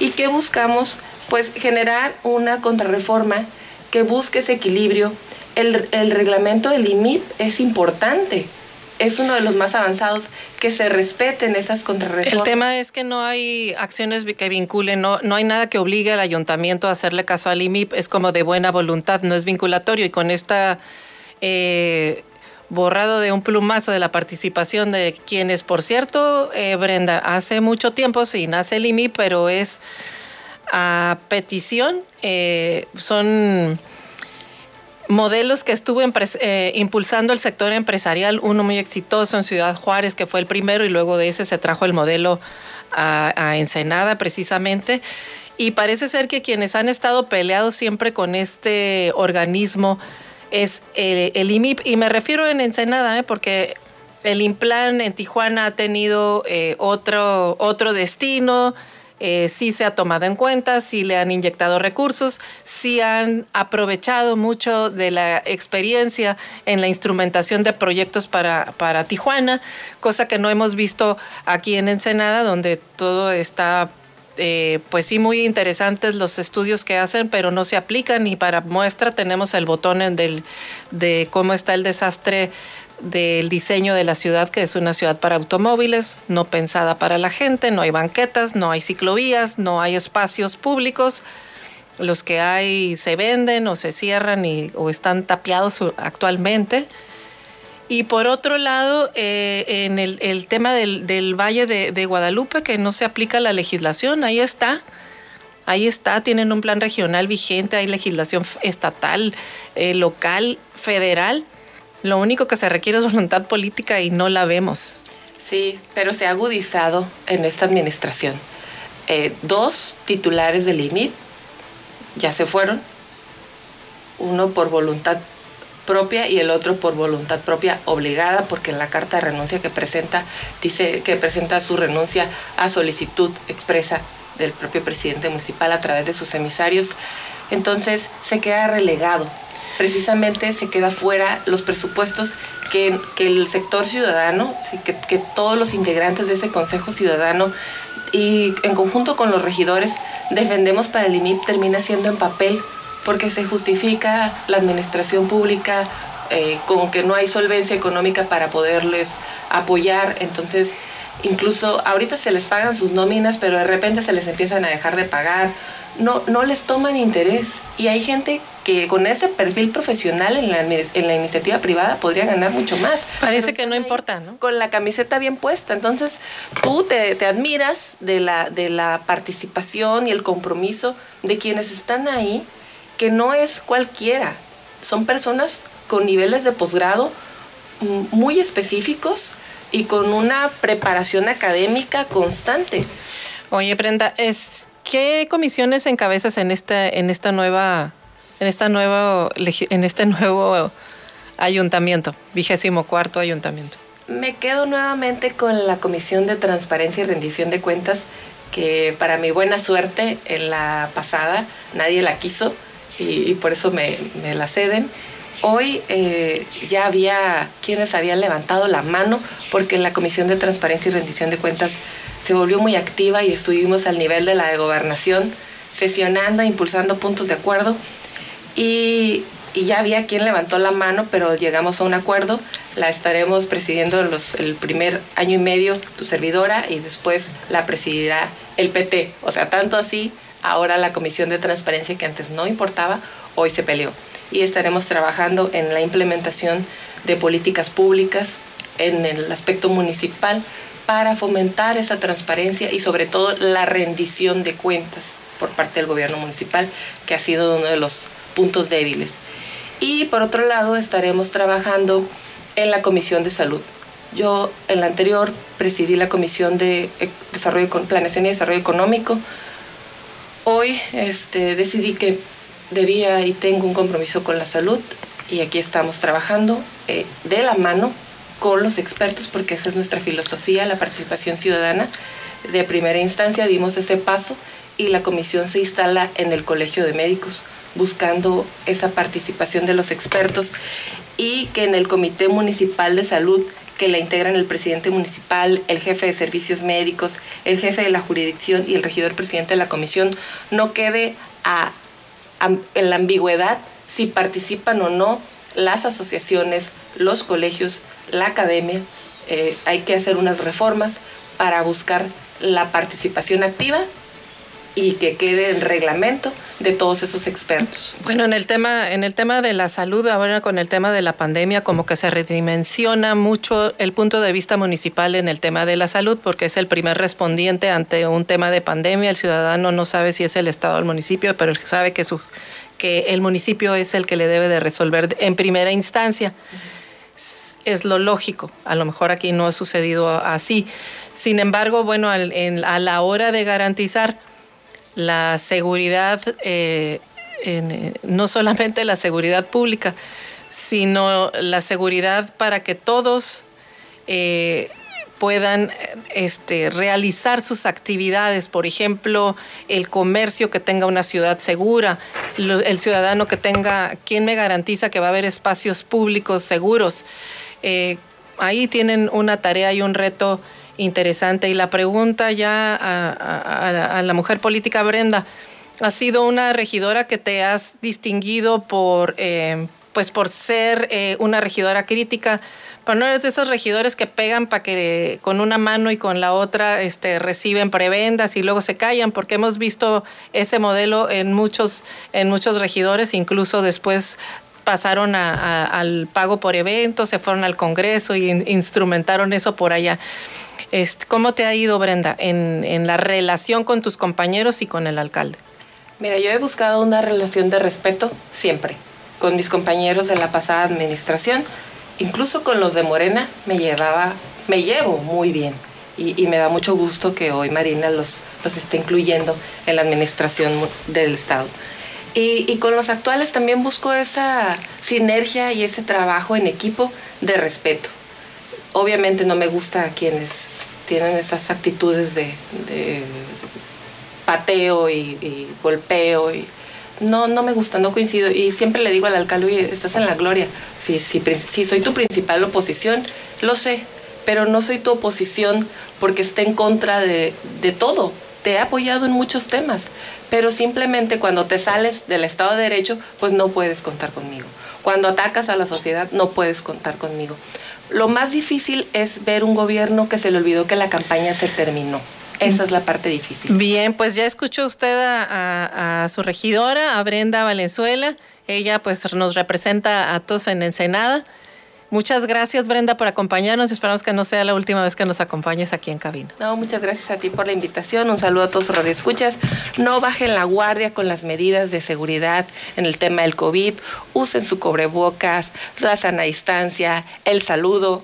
y que buscamos pues generar una contrarreforma que busque ese equilibrio. El, el reglamento del IMIP es importante, es uno de los más avanzados, que se respeten esas contrarreformas. El tema es que no hay acciones que vinculen, no, no hay nada que obligue al ayuntamiento a hacerle caso al IMIP, es como de buena voluntad, no es vinculatorio. Y con esta... Eh, borrado de un plumazo de la participación de quienes, por cierto, eh, Brenda, hace mucho tiempo sí nace el IMI, pero es a petición, eh, son modelos que estuvo eh, impulsando el sector empresarial, uno muy exitoso en Ciudad Juárez, que fue el primero, y luego de ese se trajo el modelo a, Ensenada precisamente. Y parece ser que quienes han estado peleados siempre con este organismo, es el, el IMIP, y me refiero en Ensenada, ¿eh? porque el Implan en Tijuana ha tenido eh, otro, otro destino, eh, sí se ha tomado en cuenta, sí le han inyectado recursos, sí han aprovechado mucho de la experiencia en la instrumentación de proyectos para, para Tijuana, cosa que no hemos visto aquí en Ensenada, donde todo está eh, pues sí, muy interesantes los estudios que hacen, pero no se aplican y para muestra tenemos el botón del, de cómo está el desastre del diseño de la ciudad, que es una ciudad para automóviles, no pensada para la gente, no hay banquetas, no hay ciclovías, no hay espacios públicos. Los que hay se venden o se cierran y, o están tapiados actualmente. Y por otro lado, eh, en el, tema del, Valle de, Guadalupe, que no se aplica la legislación, ahí está. Ahí está, tienen un plan regional vigente, hay legislación estatal, eh, local, federal. Lo único que se requiere es voluntad política y no la vemos. Sí, pero se ha agudizado en esta administración. Eh, dos titulares del IMIP ya se fueron, uno por voluntad propia y el otro por voluntad propia obligada, porque en la carta de renuncia que presenta dice que presenta su renuncia a solicitud expresa del propio presidente municipal a través de sus emisarios. Entonces se queda relegado. Precisamente se queda fuera los presupuestos que, que el sector ciudadano, que, que todos los integrantes de ese Consejo Ciudadano y en conjunto con los regidores defendemos para el IMIP termina siendo en papel porque se justifica la administración pública eh, con que no hay solvencia económica para poderles apoyar. Entonces, incluso ahorita se les pagan sus nóminas, pero de repente se les empiezan a dejar de pagar. No, no les toman interés. Y hay gente que con ese perfil profesional en la, en la iniciativa privada podría ganar mucho más. Parece que no importa, ¿no? Con la camiseta bien puesta. Entonces, tú te, te admiras de la, de la participación y el compromiso de quienes están ahí que no es cualquiera. Son personas con niveles de posgrado muy específicos y con una preparación académica constante. Oye, Brenda, es, ¿qué comisiones encabezas en esta, en esta nueva, en esta nueva, en este nuevo ayuntamiento, vigésimo cuarto ayuntamiento? Me quedo nuevamente con la Comisión de Transparencia y Rendición de Cuentas, que para mi buena suerte en la pasada nadie la quiso y, por eso me, la ceden. Hoy eh, ya había quienes habían levantado la mano porque la Comisión de Transparencia y Rendición de Cuentas se volvió muy activa y estuvimos al nivel de la de gobernación, sesionando, impulsando puntos de acuerdo. Y, y ya había quien levantó la mano, pero llegamos a un acuerdo. La estaremos presidiendo los, el primer año y medio tu servidora y después la presidirá el PT. O sea, tanto así, ahora la Comisión de Transparencia que antes no importaba, hoy se peleó. Y estaremos trabajando en la implementación de políticas públicas en el aspecto municipal para fomentar esa transparencia y sobre todo la rendición de cuentas por parte del gobierno municipal, que ha sido uno de los puntos débiles. Y por otro lado, estaremos trabajando en la Comisión de Salud. Yo en la anterior presidí la Comisión de Desarrollo, Planeación y Desarrollo Económico. Hoy este, decidí que debía y tengo un compromiso con la salud y aquí estamos trabajando eh, de la mano con los expertos porque esa es nuestra filosofía, la participación ciudadana. De primera instancia dimos ese paso y la comisión se instala en el Colegio de Médicos buscando esa participación de los expertos y que en el Comité Municipal de Salud que la integran el presidente municipal, el jefe de servicios médicos, el jefe de la jurisdicción y el regidor presidente de la comisión, no quede a, en la ambigüedad si participan o no las asociaciones, los colegios, la academia. Eh, hay que hacer unas reformas para buscar la participación activa y que quede en reglamento de todos esos expertos. Bueno, en el tema en el tema de la salud, ahora con el tema de la pandemia, como que se redimensiona mucho el punto de vista municipal en el tema de la salud, porque es el primer respondiente ante un tema de pandemia. El ciudadano no sabe si es el estado o el municipio, pero sabe que su que el municipio es el que le debe de resolver en primera instancia. Es lo lógico. A lo mejor aquí no ha sucedido así. Sin embargo, bueno, a la hora de garantizar la seguridad, eh, eh, no solamente la seguridad pública, sino la seguridad para que todos eh, puedan este, realizar sus actividades, por ejemplo, el comercio que tenga una ciudad segura, el ciudadano que tenga, ¿quién me garantiza que va a haber espacios públicos seguros? ahí tienen una tarea y un reto interesante. Y la pregunta ya a, la mujer política, Brenda, ha sido una regidora que te has distinguido por, eh, pues por ser eh, una regidora crítica, pero no eres de esos regidores que pegan para que con una mano y con la otra este, reciben prebendas y luego se callan, porque hemos visto ese modelo en muchos, en muchos regidores, incluso después pasaron al pago por eventos, se fueron al Congreso y instrumentaron eso por allá. Este, ¿Cómo te ha ido, Brenda, en, la relación con tus compañeros y con el alcalde? Mira, yo he buscado una relación de respeto siempre. Con mis compañeros de la pasada administración, incluso con los de Morena, me llevaba, me llevo muy bien. Y, me da mucho gusto que hoy Marina los, los esté incluyendo en la administración del Estado. Y, y, con los actuales también busco esa sinergia y ese trabajo en equipo de respeto. Obviamente no me gusta a quienes tienen esas actitudes de, pateo y, golpeo y no, no me gusta, no coincido. Y siempre le digo al alcalde, oye, estás en la gloria. Si, si, si soy tu principal oposición, lo sé, pero no soy tu oposición porque esté en contra de, de todo. Te he apoyado en muchos temas, pero simplemente cuando te sales del Estado de Derecho, pues no puedes contar conmigo. Cuando atacas a la sociedad, no puedes contar conmigo. Lo más difícil es ver un gobierno que se le olvidó que la campaña se terminó. Esa es la parte difícil. Bien, pues ya escuchó usted a, su regidora, a Brenda Valenzuela. Ella pues nos representa a todos en Ensenada. Muchas gracias, Brenda, por acompañarnos. Esperamos que no sea la última vez que nos acompañes aquí en cabina. No, muchas gracias a ti por la invitación. Un saludo a todos los radioescuchas. No bajen la guardia con las medidas de seguridad en el tema del COVID. Usen su cobrebocas, la sana distancia, el saludo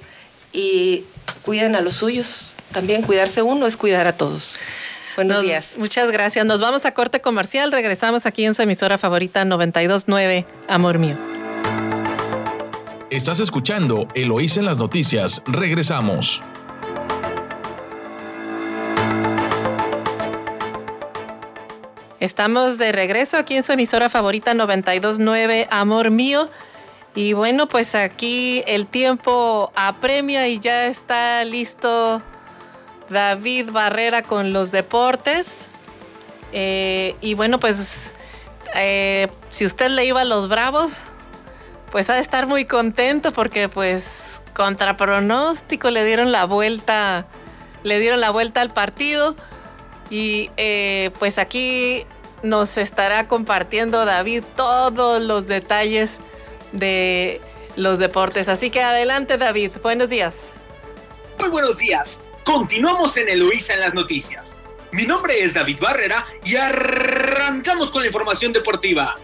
y cuiden a los suyos. También cuidarse uno es cuidar a todos. Buenos días. Muchas gracias. Nos vamos a corte comercial. Regresamos aquí en su emisora favorita 929, Amor Mío. Estás escuchando Eloís en las noticias. Regresamos. Estamos de regreso aquí en su emisora favorita 929 Amor Mío. Y bueno, pues aquí el tiempo apremia y ya está listo David Barrera con los deportes. Eh, y bueno, pues eh, si usted le iba a los Bravos, pues ha de estar muy contento porque pues contra pronóstico le dieron la vuelta, le dieron la vuelta al partido y eh, pues aquí nos estará compartiendo David todos los detalles de los deportes. Así que adelante David, buenos días. Muy buenos días. Continuamos en Eloísa en las noticias. Mi nombre es David Barrera y arrancamos con la información deportiva.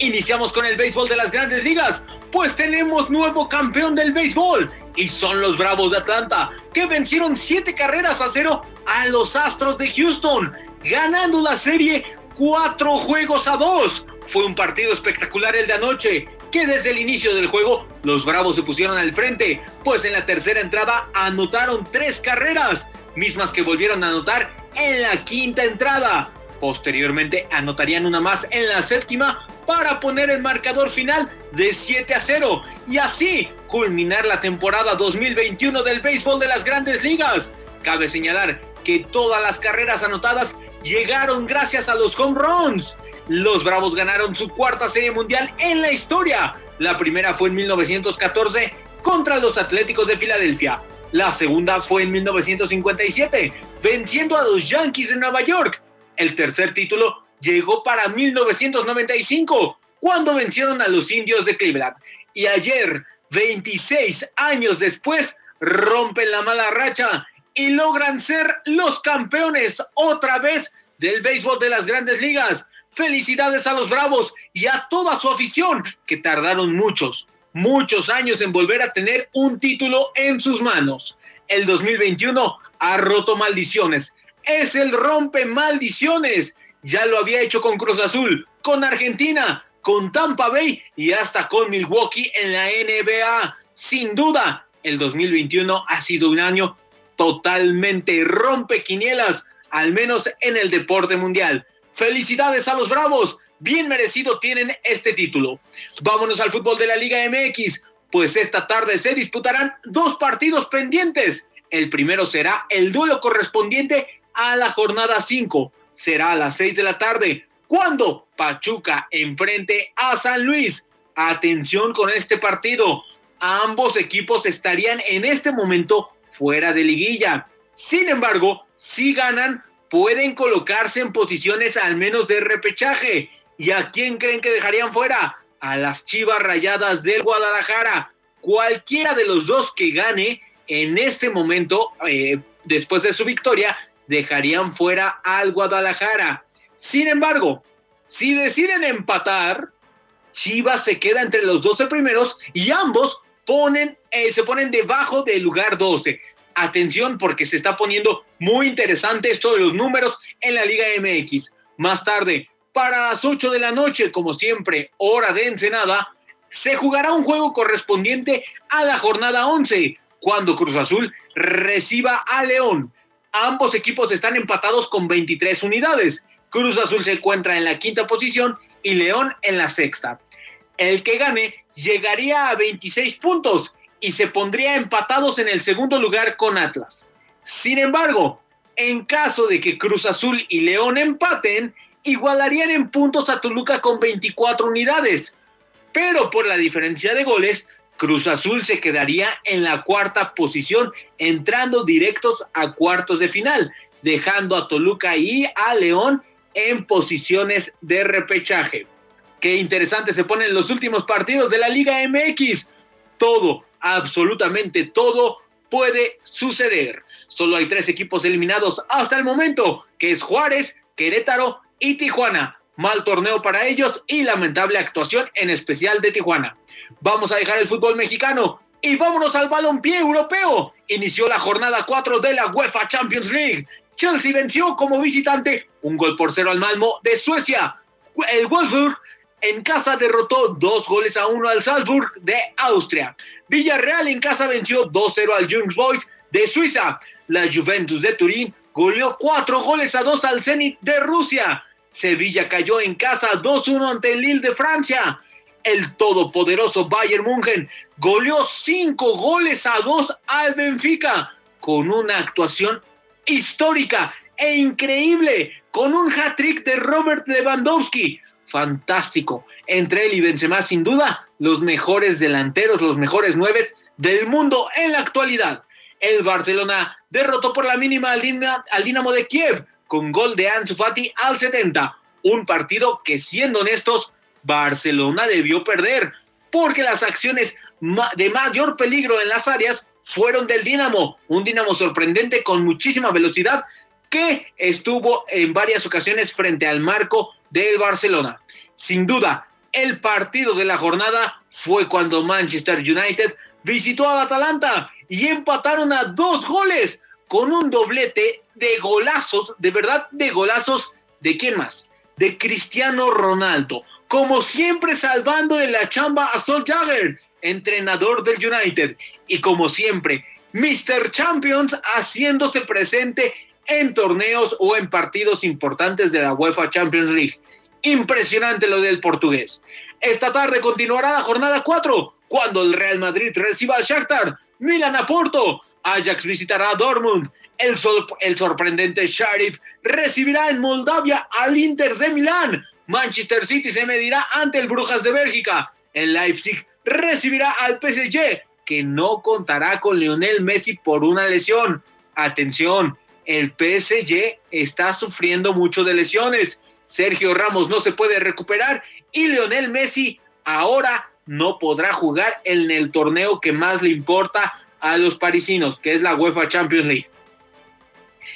Iniciamos con el béisbol de las grandes ligas, pues tenemos nuevo campeón del béisbol y son los Bravos de Atlanta, que vencieron siete carreras a cero a los Astros de Houston, ganando la serie cuatro juegos a dos. Fue un partido espectacular el de anoche, que desde el inicio del juego los Bravos se pusieron al frente, pues en la tercera entrada anotaron tres carreras, mismas que volvieron a anotar en la quinta entrada. Posteriormente anotarían una más en la séptima para poner el marcador final de 7 a 0 y así culminar la temporada 2021 del béisbol de las grandes ligas. Cabe señalar que todas las carreras anotadas llegaron gracias a los home runs. Los Bravos ganaron su cuarta serie mundial en la historia. La primera fue en 1914 contra los Atléticos de Filadelfia. La segunda fue en 1957, venciendo a los Yankees de Nueva York. El tercer título llegó para 1995, cuando vencieron a los indios de Cleveland. Y ayer, 26 años después, rompen la mala racha y logran ser los campeones otra vez del béisbol de las grandes ligas. Felicidades a los Bravos y a toda su afición, que tardaron muchos, muchos años en volver a tener un título en sus manos. El 2021 ha roto maldiciones. Es el rompe maldiciones ya lo había hecho con Cruz Azul, con Argentina, con Tampa Bay y hasta con Milwaukee en la NBA. Sin duda, el 2021 ha sido un año totalmente rompequinielas, al menos en el deporte mundial. Felicidades a los Bravos, bien merecido tienen este título. Vámonos al fútbol de la Liga MX, pues esta tarde se disputarán dos partidos pendientes. El primero será el duelo correspondiente a la jornada 5 será a las 6 de la tarde, cuando Pachuca enfrente a San Luis. Atención con este partido. Ambos equipos estarían en este momento fuera de liguilla. Sin embargo, si ganan, pueden colocarse en posiciones al menos de repechaje. ¿Y a quién creen que dejarían fuera? A las Chivas Rayadas del Guadalajara. Cualquiera de los dos que gane en este momento, eh, después de su victoria, dejarían fuera al Guadalajara. Sin embargo, si deciden empatar, Chivas se queda entre los 12 primeros y ambos eh, se ponen debajo del lugar 12. Atención porque se está poniendo muy interesante esto de los números en la Liga MX. Más tarde, para las 8 de la noche, como siempre, hora de Ensenada, se jugará un juego correspondiente a la jornada 11, cuando Cruz Azul reciba a León. Ambos equipos están empatados con 23 unidades. Cruz Azul se encuentra en la quinta posición y León en la sexta. El que gane llegaría a 26 puntos y se pondría empatados en el segundo lugar con Atlas. Sin embargo, en caso de que Cruz Azul y León empaten, igualarían en puntos a Toluca con 24 unidades. Pero por la diferencia de goles, Cruz Azul se quedaría en la cuarta posición, entrando directos a cuartos de final, dejando a Toluca y a León en posiciones de repechaje. Qué interesante se ponen los últimos partidos de la Liga MX. Todo, absolutamente todo puede suceder. Solo hay tres equipos eliminados hasta el momento, que es Juárez, Querétaro y Tijuana. Mal torneo para ellos y lamentable actuación en especial de Tijuana. Vamos a dejar el fútbol mexicano y vámonos al balompié europeo. Inició la jornada 4 de la UEFA Champions League. Chelsea venció como visitante un gol por cero al Malmo de Suecia. El Wolfsburg en casa derrotó dos goles a uno al Salzburg de Austria. Villarreal en casa venció 2-0 al Young Boys de Suiza. La Juventus de Turín goleó cuatro goles a dos al Zenit de Rusia. Sevilla cayó en casa 2-1 ante el Lille de Francia el todopoderoso Bayern München goleó cinco goles a dos al Benfica con una actuación histórica e increíble, con un hat-trick de Robert Lewandowski. fantástico. Entre él y Benzema, sin duda, los mejores delanteros, los mejores nueve del mundo en la actualidad. El Barcelona derrotó por la mínima al, Dinamo de Kiev con gol de Ansu Fati al 70. Un partido que, siendo honestos, Barcelona debió perder porque las acciones de mayor peligro en las áreas fueron del Dinamo, un Dinamo sorprendente con muchísima velocidad que estuvo en varias ocasiones frente al marco del Barcelona. Sin duda, el partido de la jornada fue cuando Manchester United visitó al Atalanta y empataron a dos goles con un doblete de golazos, de verdad de golazos, ¿de quién más? De Cristiano Ronaldo, como siempre salvando de la chamba a Sol Jagger, entrenador del United, y como siempre, Mr. Champions haciéndose presente en torneos o en partidos importantes de la UEFA Champions League. Impresionante lo del portugués. Esta tarde continuará la jornada 4 cuando el Real Madrid reciba al Shakhtar, Milan a Porto, Ajax visitará a Dortmund, el, sorprendente Sheriff recibirá en Moldavia al Inter de Milán, Manchester City se medirá ante el Brujas de Bélgica, el Leipzig recibirá al PSG, que no contará con Lionel Messi por una lesión. Atención, el PSG está sufriendo mucho de lesiones. Sergio Ramos no se puede recuperar y Lionel Messi ahora no podrá jugar en el torneo que más le importa a los parisinos, que es la UEFA Champions League.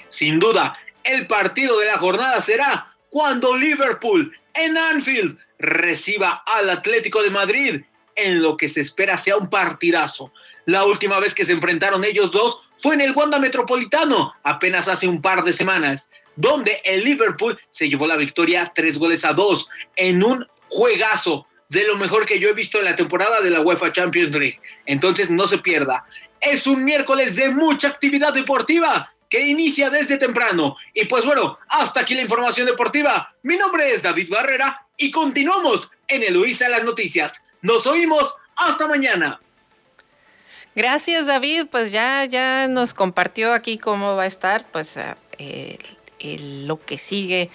Sin duda, el partido de la jornada será cuando Liverpool en Anfield reciba al Atlético de Madrid en lo que se espera sea un partidazo. La última vez que se enfrentaron ellos dos fue en el Wanda Metropolitano, apenas hace un par de semanas, donde el Liverpool se llevó la victoria tres goles a dos en un juegazo de lo mejor que yo he visto en la temporada de la UEFA Champions League. Entonces no se pierda. Es un miércoles de mucha actividad deportiva que inicia desde temprano. Y pues bueno, hasta aquí la información deportiva. Mi nombre es David Barrera y continuamos en Eloísa las Noticias. Nos oímos. Hasta mañana. Gracias, David. Pues ya, ya nos compartió aquí cómo va a estar, pues eh, lo que sigue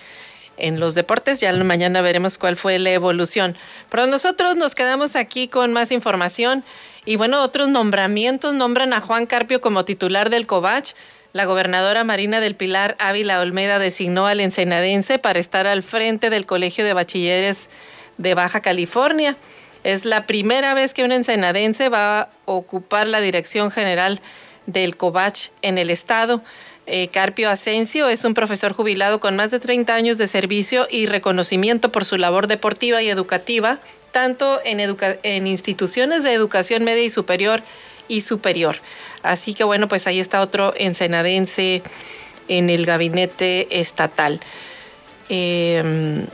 en los deportes. Ya mañana veremos cuál fue la evolución. Pero nosotros nos quedamos aquí con más información. Y bueno, otros nombramientos nombran a Juan Carpio como titular del COVACH. La gobernadora Marina del Pilar Ávila Olmeda designó al ensenadense para estar al frente del Colegio de Bachilleres de Baja California. Es la primera vez que un ensenadense va a ocupar la dirección general del COVACH en el estado. Eh, Carpio Asensio es un profesor jubilado con más de 30 años de servicio y reconocimiento por su labor deportiva y educativa, tanto en, en instituciones de educación media y superior y superior. Así que bueno, pues ahí está otro ensenadense en el gabinete estatal. Eh,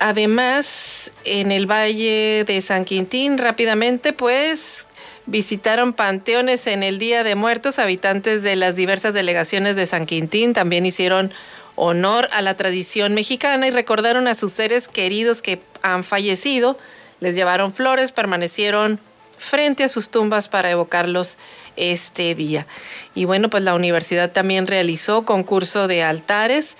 Además, en el Valle de San Quintín, rápidamente, pues visitaron panteones en el Día de Muertos. Habitantes de las diversas delegaciones de San Quintín también hicieron honor a la tradición mexicana y recordaron a sus seres queridos que han fallecido. Les llevaron flores, permanecieron frente a sus tumbas para evocarlos este día. Y bueno, pues la universidad también realizó concurso de altares.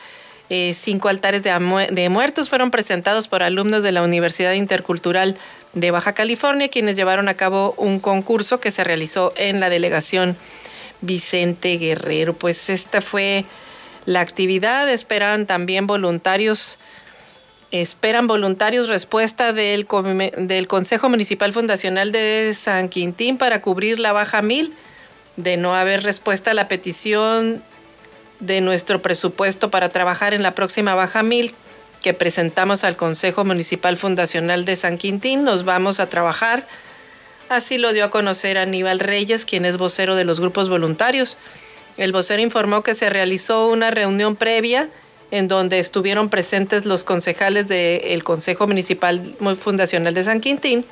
Eh, cinco altares de, muertos fueron presentados por alumnos de la Universidad Intercultural de Baja California, quienes llevaron a cabo un concurso que se realizó en la delegación Vicente Guerrero. Pues esta fue la actividad, esperan también voluntarios, esperan voluntarios respuesta del, del Consejo Municipal Fundacional de San Quintín para cubrir la baja mil. De no haber respuesta a la petición de nuestro presupuesto para trabajar en la próxima Baja Mil que presentamos al Consejo Municipal Fundacional de San Quintín. Nos vamos a trabajar. Así lo dio a conocer Aníbal Reyes, quien es vocero de los grupos voluntarios. El vocero informó que se realizó una reunión previa en donde estuvieron presentes los concejales del Consejo Municipal Fundacional de San Quintín,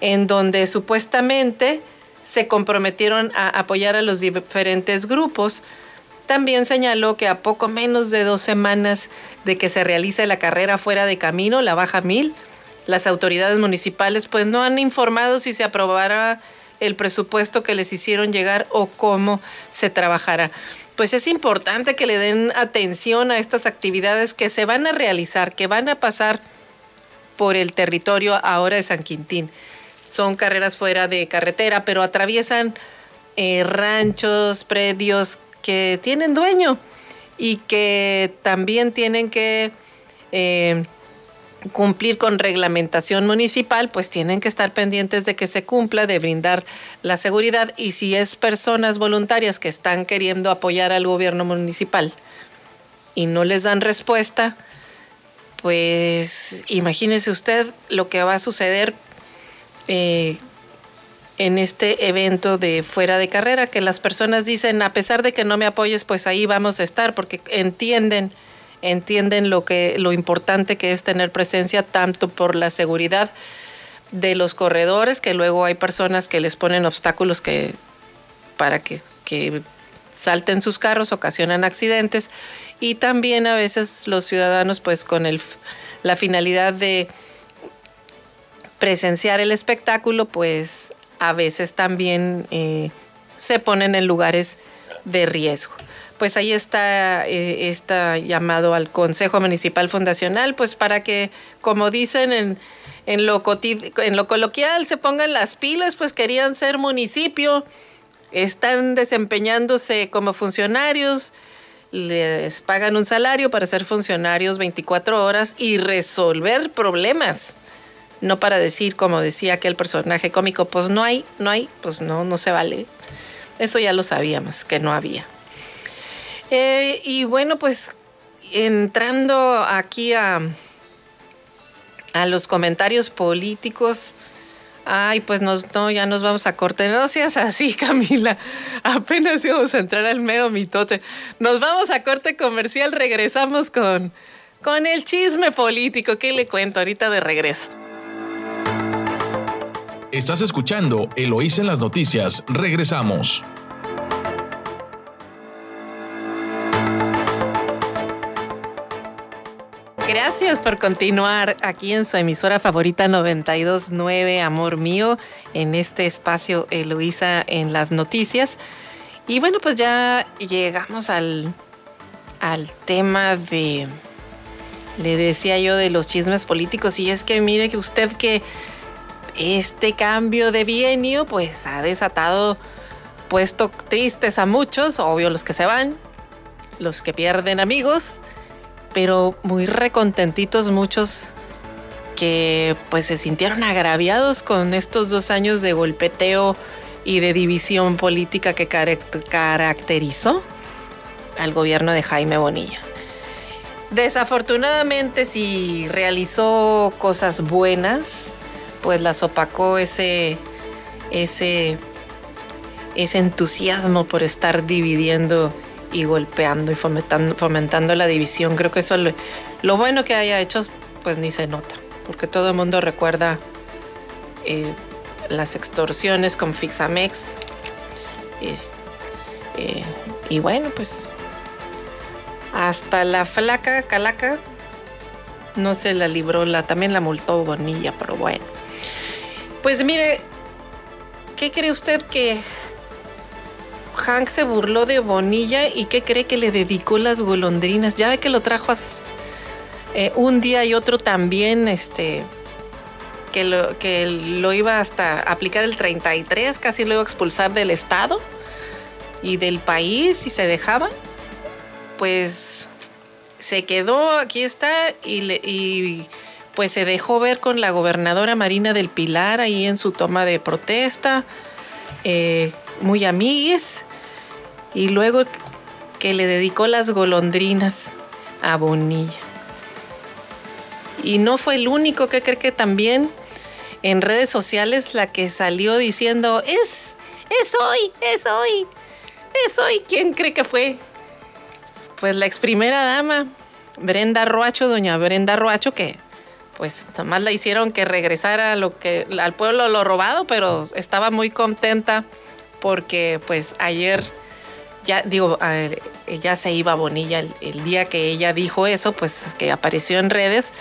en donde supuestamente se comprometieron a apoyar a los diferentes grupos también señaló que a poco menos de dos semanas de que se realice la carrera fuera de camino, la Baja Mil, las autoridades municipales pues no han informado si se aprobará el presupuesto que les hicieron llegar o cómo se trabajará. Pues es importante que le den atención a estas actividades que se van a realizar, que van a pasar por el territorio ahora de San Quintín. Son carreras fuera de carretera, pero atraviesan eh, ranchos, predios que tienen dueño y que también tienen que eh, cumplir con reglamentación municipal, pues tienen que estar pendientes de que se cumpla, de brindar la seguridad. Y si es personas voluntarias que están queriendo apoyar al gobierno municipal y no les dan respuesta, pues imagínese usted lo que va a suceder eh, en este evento de fuera de carrera, que las personas dicen, a pesar de que no me apoyes, pues ahí vamos a estar, porque entienden entienden lo que lo importante que es tener presencia tanto por la seguridad de los corredores, que luego hay personas que les ponen obstáculos que para que, que salten sus carros, ocasionan accidentes y también a veces los ciudadanos pues con el, la finalidad de presenciar el espectáculo pues a veces también eh, se ponen en lugares de riesgo pues ahí está eh, está llamado al Consejo Municipal Fundacional, pues para que, como dicen en, lo en lo coloquial, se pongan las pilas, pues querían ser municipio, están desempeñándose como funcionarios, les pagan un salario para ser funcionarios 24 horas y resolver problemas. No para decir, como decía aquel personaje cómico, pues no hay, no hay, pues no, no se vale. Eso ya lo sabíamos, que no había. Eh, y bueno, pues entrando aquí a, a los comentarios políticos. Ay, pues no, ya nos vamos a corte. No seas así, Camila. Apenas íbamos a entrar al mero mitote. Nos vamos a corte comercial. Regresamos con, con el chisme político. ¿Qué le cuento ahorita de regreso? Estás escuchando Eloís en las noticias. Regresamos. Gracias por continuar aquí en su emisora favorita 929, Amor Mío, en este espacio Eloísa en las noticias. Y bueno, pues ya llegamos al, al tema de, le decía yo, de los chismes políticos. Y es que mire que usted que este cambio de bienio pues ha desatado, puesto tristes a muchos, obvio los que se van, los que pierden amigos pero muy recontentitos muchos que pues se sintieron agraviados con estos dos años de golpeteo y de división política que caracterizó al gobierno de Jaime Bonilla. Desafortunadamente si realizó cosas buenas, pues las opacó ese, ese, ese entusiasmo por estar dividiendo y golpeando y fomentando, la división. Creo que eso lo, bueno que haya hecho, pues ni se nota, porque todo el mundo recuerda eh, las extorsiones con Fixamex. Eh, y bueno, pues hasta la flaca calaca no se la libró, la, también la multó Bonilla, pero bueno. Pues mire, ¿qué cree usted que Hank se burló de Bonilla y ¿qué cree que le dedicó las golondrinas? Ya ve que lo trajo eh, un día y otro también, este, que lo, que lo iba hasta aplicar el 33, casi lo iba a expulsar del Estado y del país y se dejaba. Pues se quedó, aquí está, y, pues se dejó ver con la gobernadora Marina del Pilar ahí en su toma de protesta. Eh, muy amigues y luego que le dedicó las golondrinas a Bonilla. Y no fue el único que cree que también en redes sociales la que salió diciendo, es, es hoy, es hoy, es hoy. ¿Quién cree que fue? Pues la ex primera dama, Brenda Roacho, doña Brenda Roacho, que pues nomás la hicieron que regresara lo que, al pueblo lo robado, pero estaba muy contenta porque pues ayer ya digo, ya se iba Bonilla el, día que ella dijo eso, pues que apareció en redes,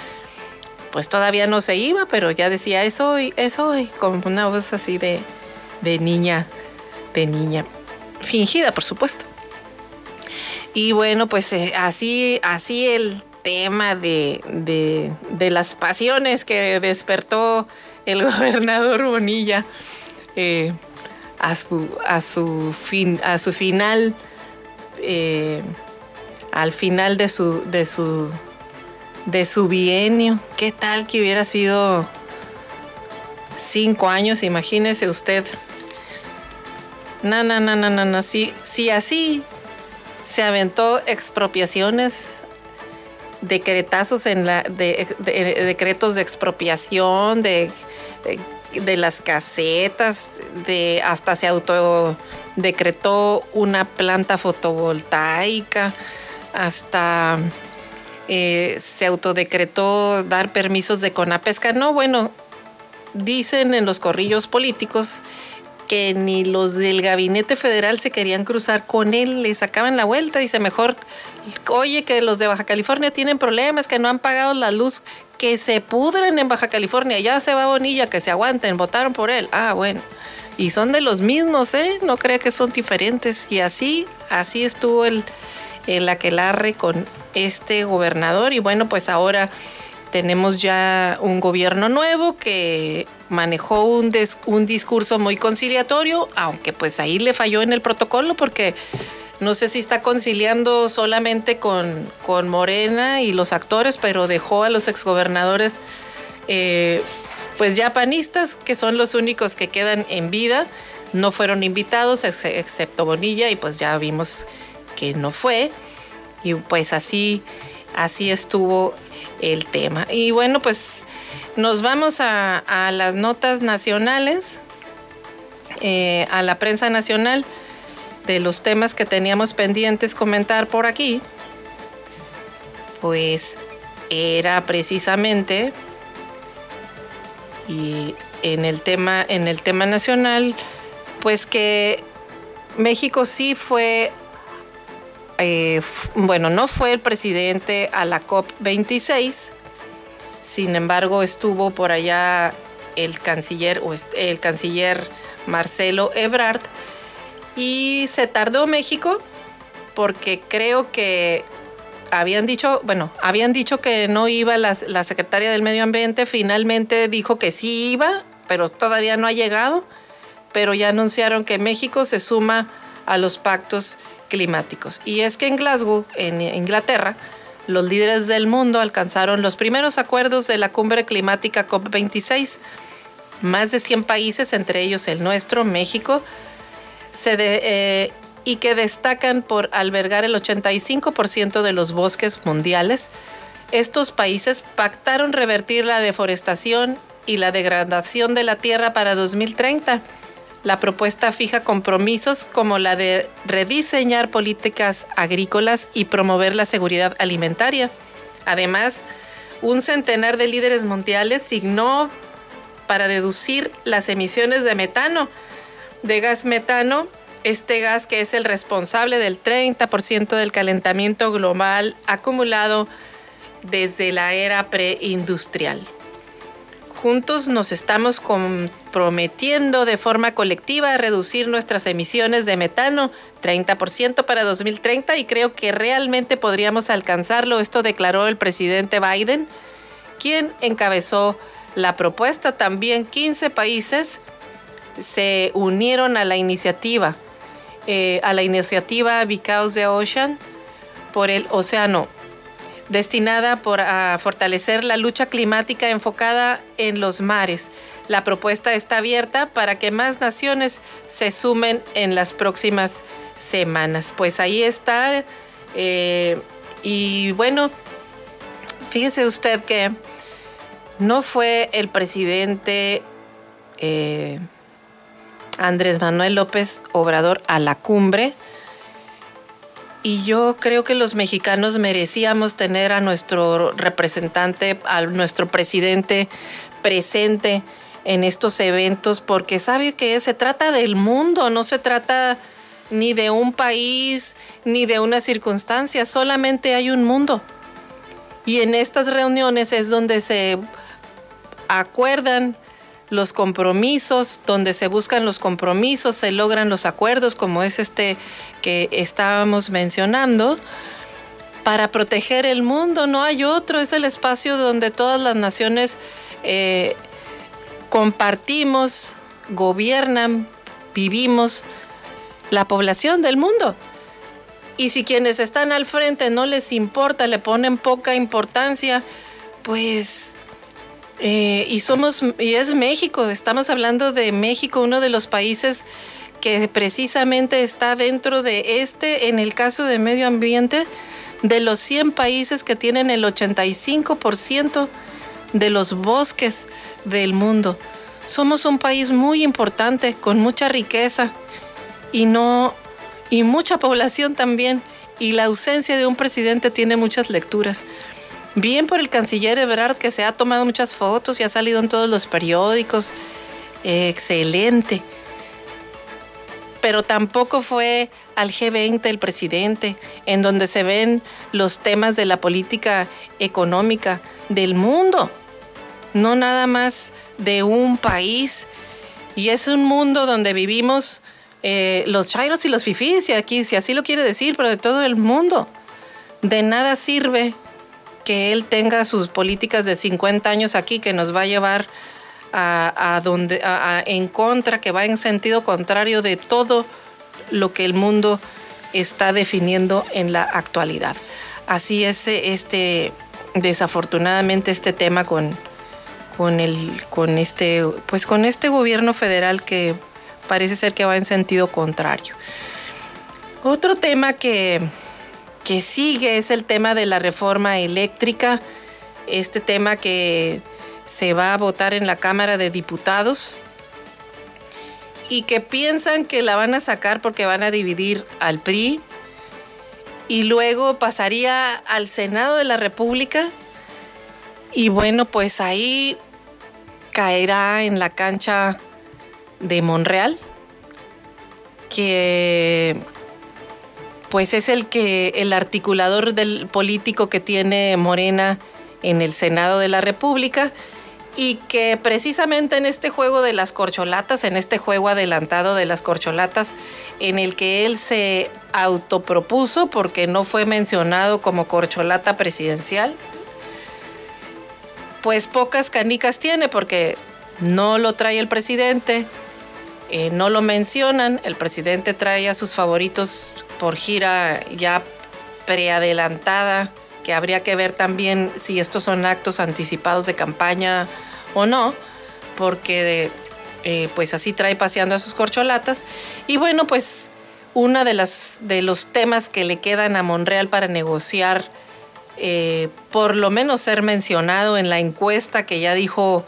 pues todavía no se iba, pero ya decía, es hoy, es hoy, como una voz así de, de niña, de niña, fingida, por supuesto. Y bueno, pues eh, así, así el tema de, de, las pasiones que despertó el gobernador Bonilla eh, a, su, a, su fin, a su final, eh, al final de su, de su, de su bienio. ¿Qué tal que hubiera sido cinco años? Imagínese usted. No, no, no, no, no, no. Si, si así se aventó expropiaciones, decretazos en la, de, decretos de expropiación, de, de, las casetas, de hasta se autodecretó una planta fotovoltaica, hasta eh, se autodecretó dar permisos de conapesca. No, bueno, dicen en los corrillos políticos que ni los del gabinete federal se querían cruzar con él, le sacaban la vuelta, dice mejor, oye que los de Baja California tienen problemas, que no han pagado la luz, que se pudren en Baja California, ya se va Bonilla, que se aguanten, votaron por él, ah bueno, y son de los mismos, ¿eh? No creo que son diferentes, y así, así estuvo el, el aquelarre con este gobernador, y bueno, pues ahora tenemos ya un gobierno nuevo que manejó un, un discurso muy conciliatorio, aunque pues ahí le falló en el protocolo porque no sé si está conciliando solamente con, con Morena y los actores, pero dejó a los exgobernadores eh, pues ya panistas, que son los únicos que quedan en vida. No fueron invitados, excepto Bonilla, y pues ya vimos que no fue. Y pues así, así estuvo el tema. Y bueno, pues nos vamos a, las notas nacionales, eh, a la prensa nacional de los temas que teníamos pendientes comentar por aquí. Pues era precisamente y en el tema en el tema nacional pues que México sí fue eh, bueno no fue el presidente a la COP 26 sin embargo, estuvo por allá el canciller, o el canciller Marcelo Ebrard y se tardó México porque creo que habían dicho, bueno, habían dicho que no iba la, la, secretaria del Medio Ambiente, finalmente dijo que sí iba, pero todavía no ha llegado, pero ya anunciaron que México se suma a los pactos climáticos. Y es que en Glasgow, en Inglaterra, los líderes del mundo alcanzaron los primeros acuerdos de la cumbre climática COP26. Más de 100 países, entre ellos el nuestro, México, eh, y que destacan por albergar el 85% de los bosques mundiales. Estos países pactaron revertir la deforestación y la degradación de la tierra para 2030 la propuesta fija compromisos como la de rediseñar políticas agrícolas y promover la seguridad alimentaria. Además, un centenar de líderes mundiales signó para deducir las emisiones de metano, de gas metano, este gas que es el responsable del 30% del calentamiento global acumulado desde la era preindustrial juntos nos estamos comprometiendo de forma colectiva a reducir nuestras emisiones de metano 30% para 2030 y creo que realmente podríamos alcanzarlo. Esto declaró el presidente Biden, quien encabezó la propuesta. También 15 países se unieron a la iniciativa, eh, a la iniciativa Because the Ocean por el océano destinada por, a fortalecer la lucha climática enfocada en los mares. La propuesta está abierta para que más naciones se sumen en las próximas semanas. Pues ahí está. Eh, y bueno, fíjese usted que no fue el presidente eh, Andrés Manuel López Obrador a la cumbre, y yo creo que los mexicanos merecíamos tener a nuestro representante, a nuestro presidente presente en estos eventos, porque sabe que se trata del mundo, no se trata ni de un país, ni de una circunstancia, solamente hay un mundo. Y en estas reuniones es donde se acuerdan los compromisos, donde se buscan los compromisos, se logran los acuerdos, como es este que estábamos mencionando, para proteger el mundo. No hay otro, es el espacio donde todas las naciones eh, compartimos, gobiernan, vivimos la población del mundo. Y si quienes están al frente no les importa, le ponen poca importancia, pues eh, y somos, y es México, estamos hablando de México, uno de los países que precisamente está dentro de este, en el caso de medio ambiente, de los 100 países que tienen el 85% de los bosques del mundo. Somos un país muy importante, con mucha riqueza y no y mucha población también. Y la ausencia de un presidente tiene muchas lecturas. Bien por el canciller Ebrard que se ha tomado muchas fotos y ha salido en todos los periódicos. excelente. Pero tampoco fue al G20 el presidente, en donde se ven los temas de la política económica del mundo, no nada más de un país. Y es un mundo donde vivimos eh, los chairos y los fifís, aquí, si así lo quiere decir, pero de todo el mundo. De nada sirve que él tenga sus políticas de 50 años aquí que nos va a llevar a, donde en contra, que va en sentido contrario de todo lo que el mundo está definiendo en la actualidad. Así es este desafortunadamente este tema con, con el con este pues con este gobierno federal que parece ser que va en sentido contrario. Otro tema que que sigue es el tema de la reforma eléctrica, este tema que se va a votar en la Cámara de Diputados y que piensan que la van a sacar porque van a dividir al PRI y luego pasaría al Senado de la República y bueno, pues ahí caerá en la cancha de Monreal, que pues es el que el articulador del político que tiene Morena en el Senado de la República y que precisamente en este juego de las corcholatas, en este juego adelantado de las corcholatas, en el que él se autopropuso porque no fue mencionado como corcholata presidencial, pues pocas canicas tiene porque no lo trae el presidente, eh, no lo mencionan, el presidente trae a sus favoritos por gira ya preadelantada, que habría que ver también si estos son actos anticipados de campaña o no, porque eh, pues así trae paseando a sus corcholatas. Y bueno, pues uno de, de los temas que le quedan a Monreal para negociar, eh, por lo menos ser mencionado en la encuesta que ya dijo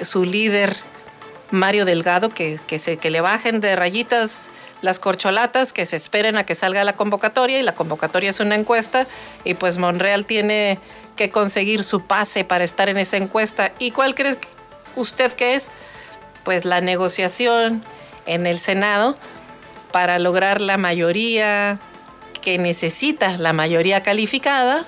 su líder Mario Delgado, que, se, que le bajen de rayitas las corcholatas, que se esperen a que salga la convocatoria y la convocatoria es una encuesta y pues Monreal tiene que conseguir su pase para estar en esa encuesta. ¿Y cuál cree usted que es? Pues la negociación en el Senado para lograr la mayoría que necesita, la mayoría calificada,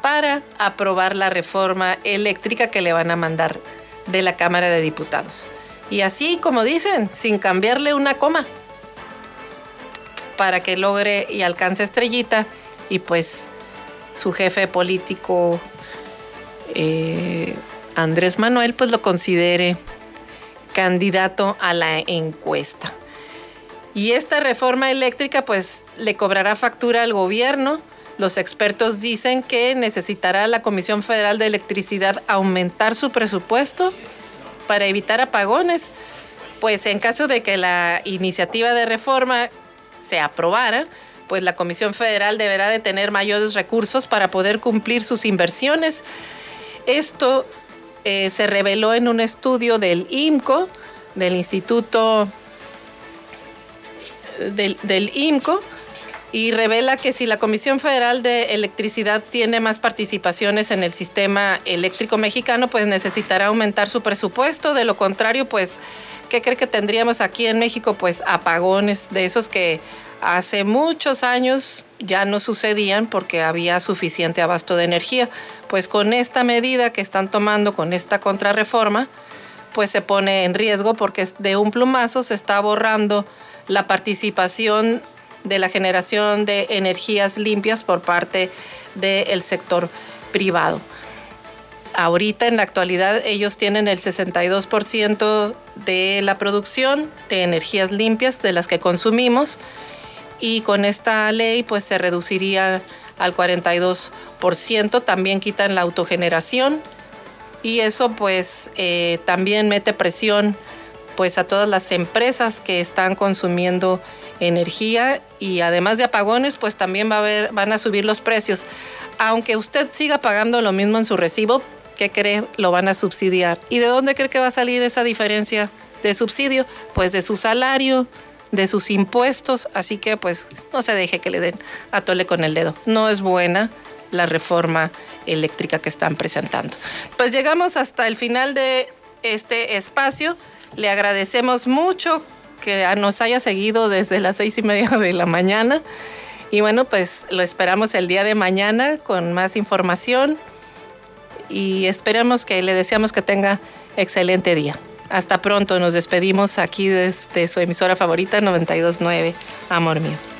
para aprobar la reforma eléctrica que le van a mandar de la Cámara de Diputados. Y así, como dicen, sin cambiarle una coma para que logre y alcance estrellita y pues su jefe político eh, Andrés Manuel pues lo considere candidato a la encuesta. Y esta reforma eléctrica pues le cobrará factura al gobierno. Los expertos dicen que necesitará la Comisión Federal de Electricidad aumentar su presupuesto para evitar apagones. Pues en caso de que la iniciativa de reforma se aprobara, pues la Comisión Federal deberá de tener mayores recursos para poder cumplir sus inversiones. Esto eh, se reveló en un estudio del IMCO, del Instituto del, del IMCO, y revela que si la Comisión Federal de Electricidad tiene más participaciones en el sistema eléctrico mexicano, pues necesitará aumentar su presupuesto. De lo contrario, pues ¿Qué cree que tendríamos aquí en México? Pues apagones de esos que hace muchos años ya no sucedían porque había suficiente abasto de energía. Pues con esta medida que están tomando, con esta contrarreforma, pues se pone en riesgo porque de un plumazo se está borrando la participación de la generación de energías limpias por parte del sector privado. Ahorita en la actualidad ellos tienen el 62% de la producción de energías limpias de las que consumimos y con esta ley pues se reduciría al 42%, también quitan la autogeneración y eso pues eh, también mete presión pues a todas las empresas que están consumiendo energía y además de apagones pues también van a subir los precios. Aunque usted siga pagando lo mismo en su recibo, ¿qué cree? Lo van a subsidiar. ¿Y de dónde cree que va a salir esa diferencia de subsidio? Pues de su salario, de sus impuestos, así que pues no se deje que le den a tole con el dedo. No es buena la reforma eléctrica que están presentando. Pues llegamos hasta el final de este espacio. Le agradecemos mucho que nos haya seguido desde las seis y media de la mañana. Y bueno, pues lo esperamos el día de mañana con más información y esperamos que le deseamos que tenga excelente día. Hasta pronto, nos despedimos aquí desde su emisora favorita 929, Amor Mío.